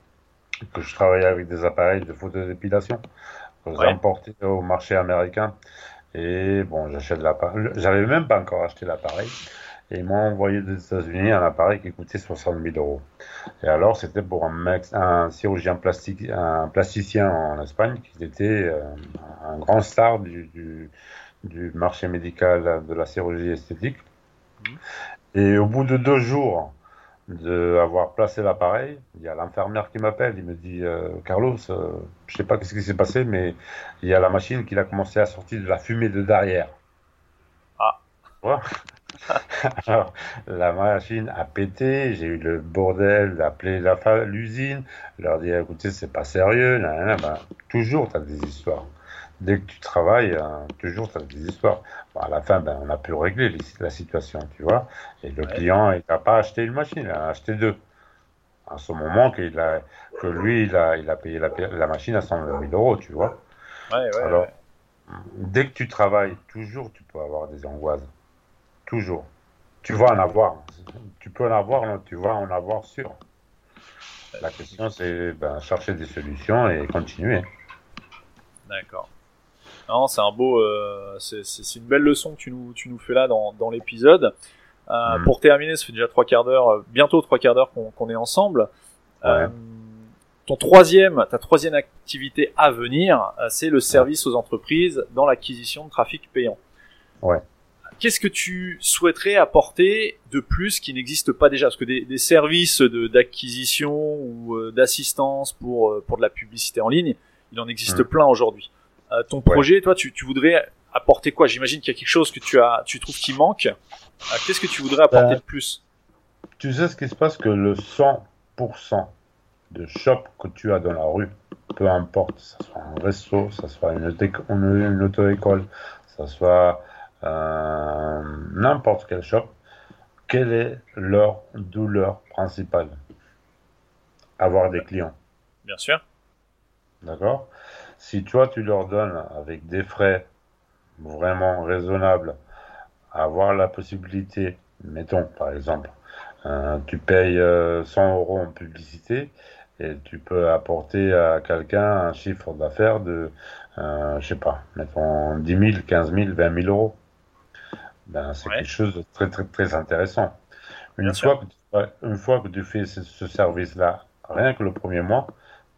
que je travaillais avec des appareils de photodépilation importé au marché américain. Et bon, j'achète l'appareil. J'avais même pas encore acheté l'appareil. Et ils m'ont envoyé des États-Unis un appareil qui coûtait 60 000 euros. Et alors, c'était pour un, mec, un chirurgien plastique, un plasticien en Espagne, qui était euh, un grand star du, du, du, marché médical de la chirurgie esthétique. Mmh. Et au bout de deux jours, d'avoir placé l'appareil. Il y a l'infirmière qui m'appelle, il me dit euh, Carlos, euh, je sais pas ce qui s'est passé, mais il y a la machine qui a commencé à sortir de la fumée de derrière. Ah. Alors, la machine a pété, j'ai eu le bordel d'appeler l'usine, leur dire écoutez, c'est pas sérieux, ben, toujours tu as des histoires dès que tu travailles, hein, toujours, as des histoires. Bon, à la fin, ben, on a pu régler la situation, tu vois. Et le client, il n'a pas acheté une machine, il a acheté deux. À ce moment qu'il a, que lui, il a, il a payé la, la machine à 120 000 euros, tu vois. Ouais, ouais, Alors, dès que tu travailles, toujours, tu peux avoir des angoisses. Toujours. Tu vas en avoir. Tu peux en avoir, tu vas en avoir sûr. La question, c'est ben, chercher des solutions et continuer. D'accord. Non, c'est un beau, euh, c'est une belle leçon que tu nous, tu nous fais là dans, dans l'épisode. Euh, mm. Pour terminer, ça fait déjà trois quarts d'heure, euh, bientôt trois quarts d'heure qu'on est ensemble. Euh, ton troisième, ta troisième activité à venir, euh, c'est le service aux entreprises dans l'acquisition de trafic payant. Ouais. Qu'est-ce que tu souhaiterais apporter de plus qui n'existe pas déjà? Parce que des, des services d'acquisition ou d'assistance pour pour de la publicité en ligne, il en existe mm. plein aujourd'hui. Euh, ton projet, toi, tu, tu voudrais apporter quoi? J'imagine qu'il y a quelque chose que tu as, tu trouves qui manque. Euh, qu'est-ce que tu voudrais apporter ben, de plus? Tu sais ce qui se passe que le 100% de shop que tu as dans la rue, peu importe, ça soit un resto, ça soit une, une, auto-école, ça soit euh, n'importe quel shop, quelle est leur douleur principale? Avoir des clients. Bien sûr. D'accord? Si toi, tu leur donnes avec des frais vraiment raisonnables, avoir la possibilité, mettons par exemple, euh, tu payes 100 euh, euros en publicité et tu peux apporter à quelqu'un un chiffre d'affaires de, euh, je sais pas, mettons 10 000, 15 000, 20 000 euros. Ben, c'est quelque chose de très très très intéressant. Une fois, que tu, une fois que tu fais ce service-là, rien que le premier mois,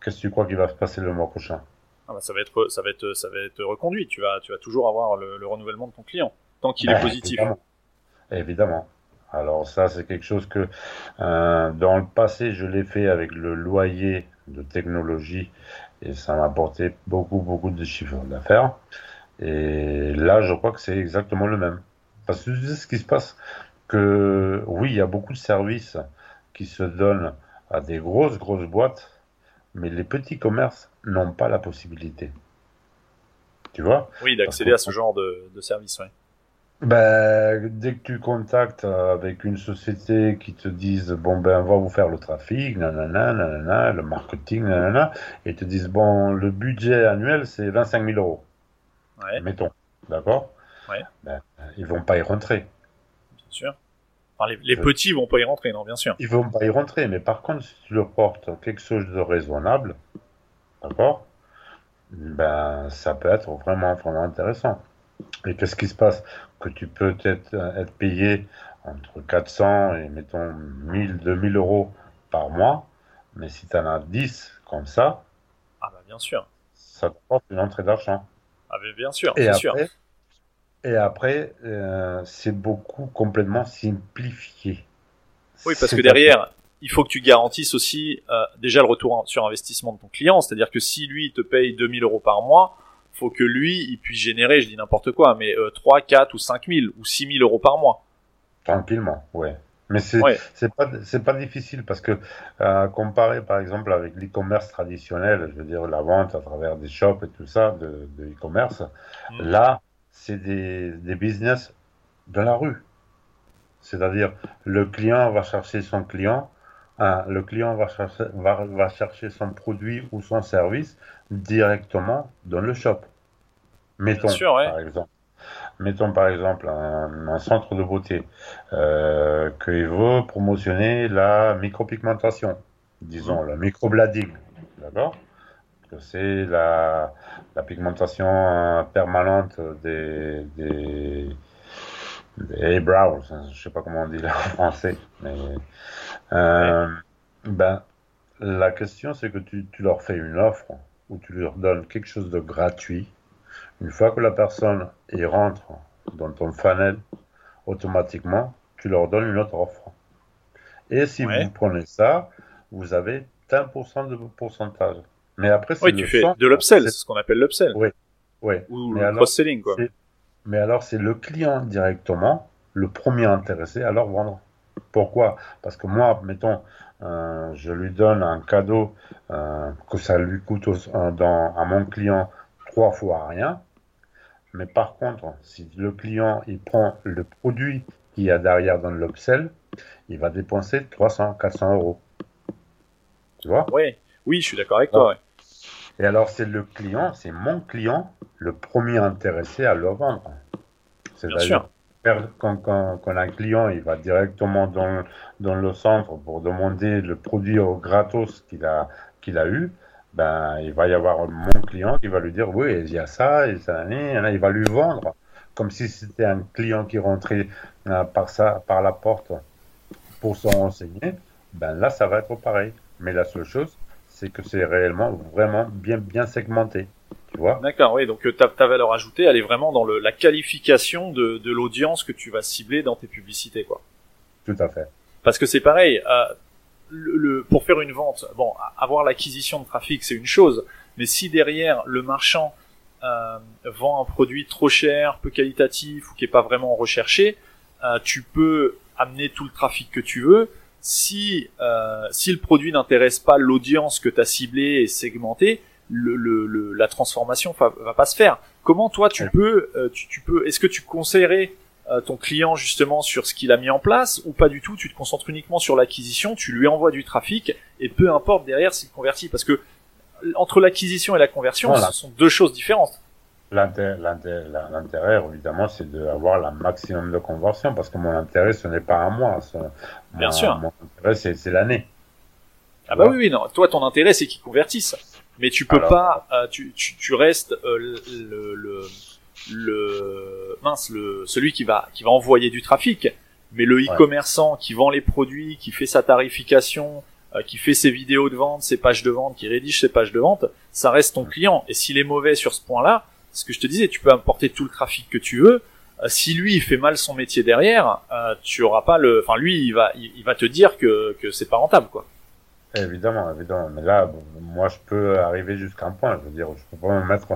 Qu'est-ce que tu crois qu'il va se passer le mois prochain? Ah bah ça va être ça va être ça va être reconduit. Tu vas tu vas toujours avoir le, renouvellement de ton client tant qu'il est bah, positif. Évidemment. Alors ça c'est quelque chose que euh, dans le passé je l'ai fait avec le loyer de technologie et ça m'a apporté beaucoup beaucoup de chiffres d'affaires. Et là je crois que c'est exactement le même. Parce que ce qui se passe? Que oui il y a beaucoup de services qui se donnent à des grosses grosses boîtes mais les petits commerces n'ont pas la possibilité. Tu vois? Oui, d'accéder à ce genre de, de service. Ben, dès que tu contactes avec une société qui te dise bon ben on va vous faire le trafic, nanana, nanana, le marketing, nanana, et te disent bon le budget annuel c'est 25 000 euros. Ouais. Mettons, d'accord? Ouais. Ben, ils vont pas y rentrer. Bien sûr les, les petits vont pas y rentrer, non, bien sûr. Ils vont pas y rentrer, mais par contre, si tu leur portes quelque chose de raisonnable, d'accord? Ben, ça peut être vraiment, vraiment intéressant. Et qu'est-ce qui se passe? Que tu peux être, être payé entre 400 et, mettons, 1000, 2000 euros par mois, mais si tu en as 10 comme ça, ah bah bien sûr. Ça te porte une entrée d'argent. Ah mais bien sûr, et après, sûr. Et après, euh, c'est beaucoup complètement simplifié. Oui, parce que derrière, il faut que tu garantisses aussi euh, déjà le retour sur investissement de ton client. C'est-à-dire que si lui il te paye 2000 euros par mois, faut que lui il puisse générer, je dis n'importe quoi, mais euh, 3, 4 ou 5000 ou 6000 euros par mois. Tranquillement, ouais. Mais c'est c'est pas c'est pas difficile parce que euh, comparé par exemple avec l'e-commerce traditionnel, je veux dire la vente à travers des shops et tout ça de, e-commerce, mmh. là c'est des, des business de la rue. C'est-à-dire, le client va chercher son client, hein, le client va chercher, va, va chercher son produit ou son service directement dans le shop. Mettons, par exemple, mettons par exemple un, centre de beauté euh, qu'il veut promotionner la micropigmentation, disons, la microblading, d'accord? C'est la, la, pigmentation euh, permanente des, des, eyebrows, hein, je sais pas comment on dit là en français, mais euh, ben, la question c'est que tu, tu, leur fais une offre ou tu leur donnes quelque chose de gratuit. Une fois que la personne y rentre dans ton funnel, automatiquement, tu leur donnes une autre offre. Et si vous prenez ça, vous avez 10% de pourcentage. Mais après, c'est oui, tu fais de l'upsell, c'est ce qu'on appelle l'upsell. Oui, oui. Ou le cross-selling, quoi. Mais alors, c'est le client directement, le premier intéressé à leur vendre. Pourquoi? Parce que moi, mettons, euh, je lui donne un cadeau euh, que ça lui coûte euh, dans, à mon client trois fois rien. Mais par contre, si le client il prend le produit qu'il y a derrière dans l'upsell, il va dépenser 300, 400 euros. Tu vois? Oui, oui, je suis d'accord avec toi. Et alors, c'est le client, c'est mon client, le premier intéressé à le vendre. Bien sûr. quand, quand, quand, un client il va directement dans, dans le centre pour demander le produit au gratos qu'il a, qu'il a eu, ben, il va y avoir mon client qui va lui dire oui, il y a ça, et ça, et il va lui vendre comme si c'était un client qui rentrait euh, par, ça, par la porte pour se renseigner. Ben là, ça va être pareil. Mais la seule chose, c'est que c'est réellement vraiment bien, bien segmenté. Tu vois D'accord, oui. Donc ta, ta valeur ajoutée, elle est vraiment dans le, la qualification de, de l'audience que tu vas cibler dans tes publicités, quoi. Tout à fait. Parce que c'est pareil. Euh, le, pour faire une vente, bon, avoir l'acquisition de trafic, c'est une chose, mais si derrière le marchand euh, vend un produit trop cher, peu qualitatif ou qui est pas vraiment recherché, euh, tu peux amener tout le trafic que tu veux. Si euh, si le produit n'intéresse pas l'audience que tu as ciblée et segmentée, le, le, la transformation va, va, pas se faire. Comment toi tu peux euh, tu, tu peux est-ce que tu conseillerais euh, ton client justement sur ce qu'il a mis en place ou pas du tout, tu te concentres uniquement sur l'acquisition, tu lui envoies du trafic et peu importe derrière s'il convertit parce que entre l'acquisition et la conversion, ce sont deux choses différentes. L'intérêt, évidemment, c'est d'avoir la maximum de conversion parce que mon intérêt, ce n'est pas à moi. Bien sûr. Mon intérêt, c'est l'année. Ah bah oui, oui, non. Toi, ton intérêt, c'est qu'ils convertissent. Mais tu peux pas, euh, tu, tu, tu, restes euh, le, le, le mince le celui qui va qui va envoyer du trafic mais le e-commerçant qui vend les produits qui fait sa tarification euh, qui fait ses vidéos de vente ses pages de vente qui rédige ses pages de vente ça reste ton client et s'il est mauvais sur ce point là ce que je te disais tu peux importer tout le trafic que tu veux euh, si lui il fait mal son métier derrière euh, tu auras pas le enfin lui il va il, va te dire que que c'est pas rentable quoi Évidemment, évidemment. Mais là, moi, je peux arriver jusqu'à un point. Je veux dire, je peux pas me mettre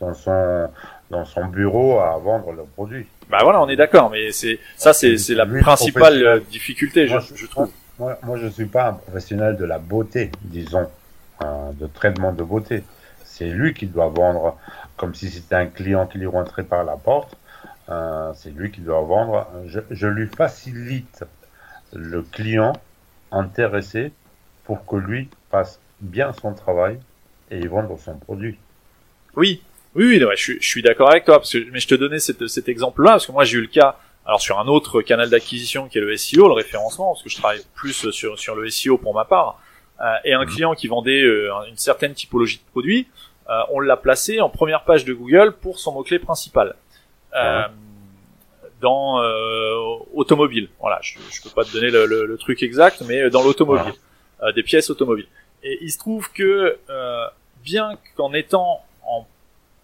dans son, dans son bureau à vendre le produit. Bah voilà, on est d'accord, mais c'est ça, c'est c'est la principale difficulté, je, je, trouve. Moi, moi, je suis pas un professionnel de la beauté, disons, euh, de traitement de beauté. C'est lui qui doit vendre, comme si c'était un client qui lui rentrait par la porte. Euh, c'est lui qui doit vendre. Je, je lui facilite le client intéressé pour que lui fasse bien son travail et vendre son produit. Oui, oui, oui, je, je suis d'accord avec toi, parce que, mais je te donnais cet, cet exemple-là, parce que moi j'ai eu le cas, alors sur un autre canal d'acquisition qui est le SEO, le référencement, parce que je travaille plus sur, sur le SEO pour ma part, euh, et un mhm. client qui vendait euh, une certaine typologie de produits, euh, on l'a placé en première page de Google pour son mot-clé principal. Euh, dans automobile, voilà, je, je peux pas te donner le, le, truc exact, mais dans l'automobile, des pièces automobiles. Et il se trouve que bien qu'en étant en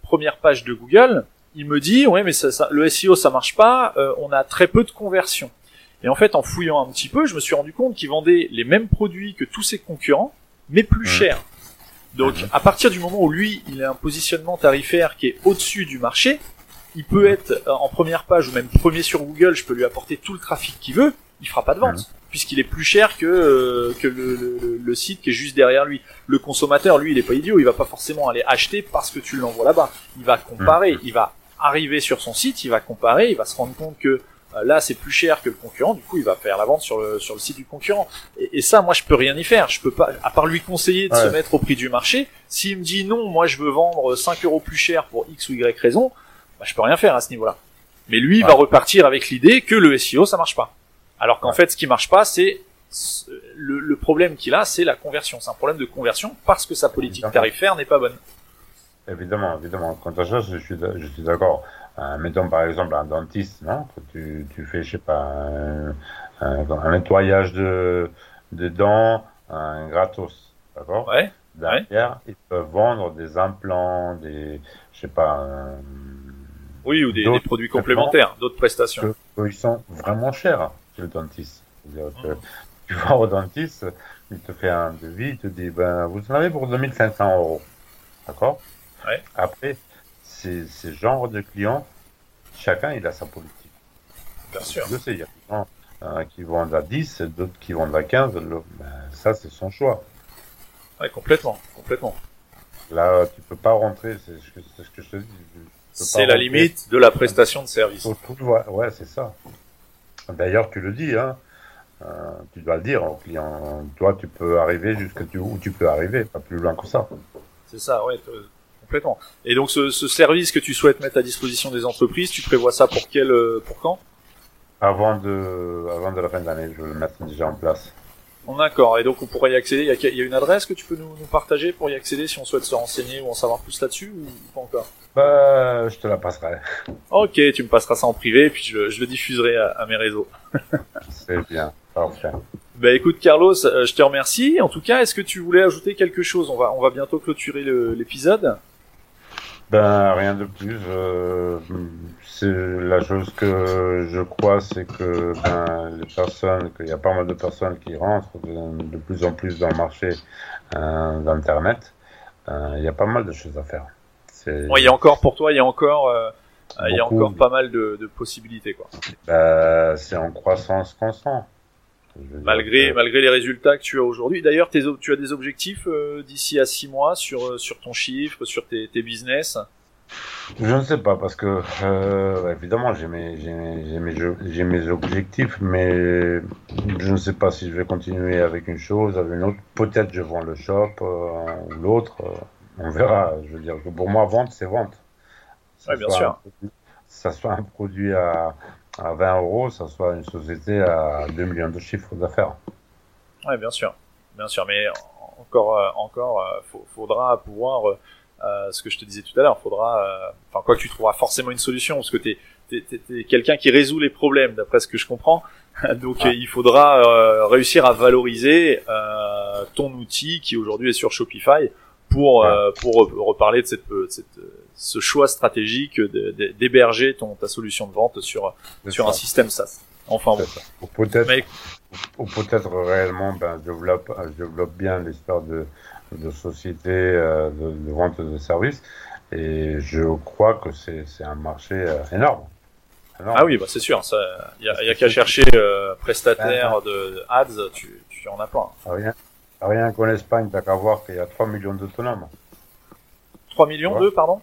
première page de Google, il me dit ouais mais ça, ça, le SEO ça marche pas, euh, on a très peu de conversions. Et en fait en fouillant un petit peu, je me suis rendu compte qu'il vendait les mêmes produits que tous ses concurrents, mais plus cher. Donc à partir du moment où lui il a un positionnement tarifaire qui est au-dessus du marché, il peut être euh, en première page ou même premier sur Google, je peux lui apporter tout le trafic qu'il veut, il fera pas de vente puisqu'il est plus cher que euh, que le, le, le, site qui est juste derrière lui. Le consommateur, lui, il est pas idiot, il va pas forcément aller acheter parce que tu l'envoies là-bas. Il va comparer, mm. il va arriver sur son site, il va comparer, il va se rendre compte que là c'est plus cher que le concurrent, du coup il va faire la vente sur le sur le site du concurrent. Et, et ça, moi je peux rien y faire, je peux pas, à part lui conseiller de se mettre au prix du marché. S'il me dit non, moi je veux vendre 5 euros plus cher pour x ou y raison, bah, je peux rien faire à ce niveau-là. Mais lui, il va repartir avec l'idée que le SEO ça marche pas. Alors qu'en fait, ce qui marche pas, c'est le, le, problème qu'il a, c'est la conversion. C'est un problème de conversion parce que sa politique tarifaire n'est pas bonne. Évidemment, évidemment. Quant à ça, je suis, je suis d'accord. Euh, mettons par exemple un dentiste, non tu, tu fais, je sais pas, un, un, nettoyage de, de dents, un gratos, d'accord Ouais. Derrière, ils peuvent vendre des implants, des, je sais pas. oui, ou des, des produits complémentaires, d'autres prestations. ils sont vraiment chers le dentiste. tu vas au dentiste, il te fait un devis, il te dit, ben, vous en avez pour 2500 euros. D'accord ouais. Après, ces, ces genres de clients, chacun, il a sa politique. Bien sûr. Je sais, il y a des gens euh, qui vendent à 10, d'autres qui vendent à 15. ben, ça, c'est son choix. Ouais, complètement, complètement. Là, tu peux pas rentrer, c'est ce que je te dis. C'est la limite de la prestation de service. Ouais, c'est ça. D'ailleurs, tu le dis, hein, euh, tu dois le dire au client. Toi, tu peux arriver jusqu'à où tu peux arriver, pas plus loin que ça. C'est ça, ouais, complètement. Et donc, ce, ce, service que tu souhaites mettre à disposition des entreprises, tu prévois ça pour quel, euh, pour quand? Avant de, avant de la fin de l'année, je vais le mettre déjà en place. D'accord, et donc on pourrait y accéder. Il y, a, il y a une adresse que tu peux nous, nous, partager pour y accéder si on souhaite se renseigner ou en savoir plus là-dessus ou pas encore? Bah, je te la passerai. Ok, tu me passeras ça en privé et puis je, je le diffuserai à, à mes réseaux. C'est bien, parfait. Bah écoute Carlos, euh, je te remercie. En tout cas, est-ce que tu voulais ajouter quelque chose? On va on va bientôt clôturer l'épisode. Ben rien de plus. Euh, c'est la chose que je crois, c'est que ben, les personnes, qu'il y a pas mal de personnes qui rentrent de, de plus en plus dans le marché euh, d'internet. Euh, il y a pas mal de choses à faire. Ouais, il y a encore pour toi, il y a encore, euh, il y a encore pas mal de, de possibilités quoi. Ben, c'est en croissance constante. Malgré, malgré les résultats que tu as aujourd'hui. D'ailleurs, tu as des objectifs euh, d'ici à six mois sur, euh, sur ton chiffre, sur tes, tes business? Je ne sais pas, parce que euh, évidemment, j'ai mes, mes, mes, mes, objectifs, mais je ne sais pas si je vais continuer avec une chose, avec une autre. Peut-être je vends le shop euh, ou l'autre. on verra. Je veux dire que pour moi, vente, c'est vente. Oui, bien sûr. Un, ça soit un produit à à 20 euros, ça soit une société à 2 millions de chiffres d'affaires. Oui, bien sûr, bien sûr, mais encore, euh, encore, euh, faudra pouvoir, euh, ce que je te disais tout à l'heure, faudra, enfin quoi que tu trouveras forcément une solution, parce que t'es es, quelqu'un qui résout les problèmes, d'après ce que je comprends. Donc ah. il faudra réussir à valoriser ton outil qui aujourd'hui est sur Shopify pour ouais. pour reparler de cette, de cette ce choix stratégique d'héberger ton ta solution de vente sur sur ça. un système SaaS. Enfin bon. Ou peut-être Mais... ou peut-être réellement ben je développe je développe bien l'histoire de de société euh, de, de, vente de services et je crois que c'est c'est un marché euh, énorme. Ah oui, bah c'est sûr, il y a, y a qu'à chercher euh, prestataire de, de, ads, tu tu en as plein. Rien rien qu'en Espagne, t'as qu'à voir qu'il y a 3 millions d'autonomes. 3 millions de, pardon?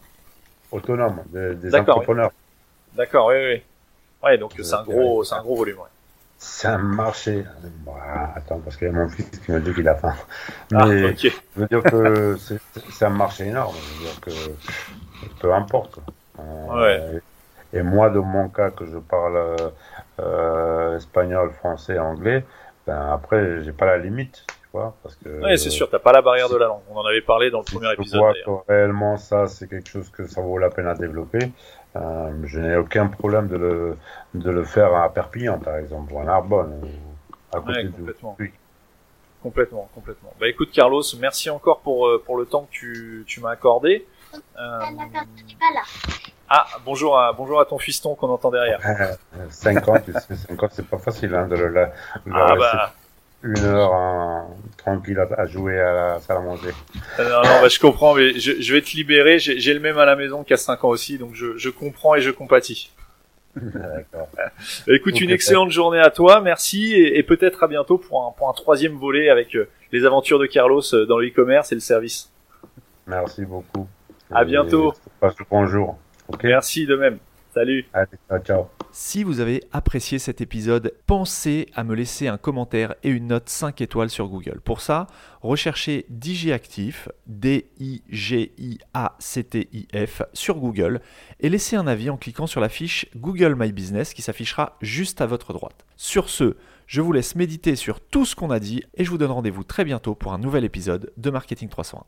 Autonomes, des, des entrepreneurs. D'accord, oui, oui. Ouais, donc c'est un gros, c'est un gros volume. Ouais. C'est un marché. Bon, attends, parce qu'il y a mon fils qui me dit qu'il a faim. Ah, Mais ah, okay. je veux dire que c'est un marché énorme. Je veux dire que peu importe. Euh, ouais. Et, moi, dans mon cas, que je parle euh, espagnol, français, anglais, ben après, j'ai pas la limite. Parce que, ouais, c'est sûr, t'as pas la barrière de la langue. On en avait parlé dans le premier épisode. Je que réellement, ça, c'est quelque chose que ça vaut la peine à développer. Euh, je n'ai aucun problème de le, de le faire à Perpignan, par exemple, ou à Narbonne, à côté ouais, complètement. de Complètement, complètement. Bah écoute, Carlos, merci encore pour, euh, pour le temps que tu, tu m'as accordé. Euh... Ah, bonjour à, bonjour à ton fiston qu'on entend derrière. 50, 50 c'est pas facile hein, de le, le ah bah, une heure hein, tranquille à, à, jouer à la salle à manger. Euh, non, non, bah, je comprends, mais je, je vais te libérer. J'ai le même à la maison qui a 5 ans aussi, donc je, je comprends et je compatis. D'accord. Écoute, une excellente journée à toi, merci, et, et peut-être à bientôt pour un, pour un troisième volet avec euh, les aventures de Carlos euh, dans le e-commerce et le service. Merci beaucoup. À et bientôt. Passe le bonjour. Okay. Merci de même. Salut. Allez, ciao. Si vous avez apprécié cet épisode, pensez à me laisser un commentaire et une note 5 étoiles sur Google. Pour ça, recherchez DigiActif, D-I-G-I-A-C-T-I-F, sur Google et laissez un avis en cliquant sur la fiche Google My Business qui s'affichera juste à votre droite. Sur ce, je vous laisse méditer sur tout ce qu'on a dit et je vous donne rendez-vous très bientôt pour un nouvel épisode de Marketing 301.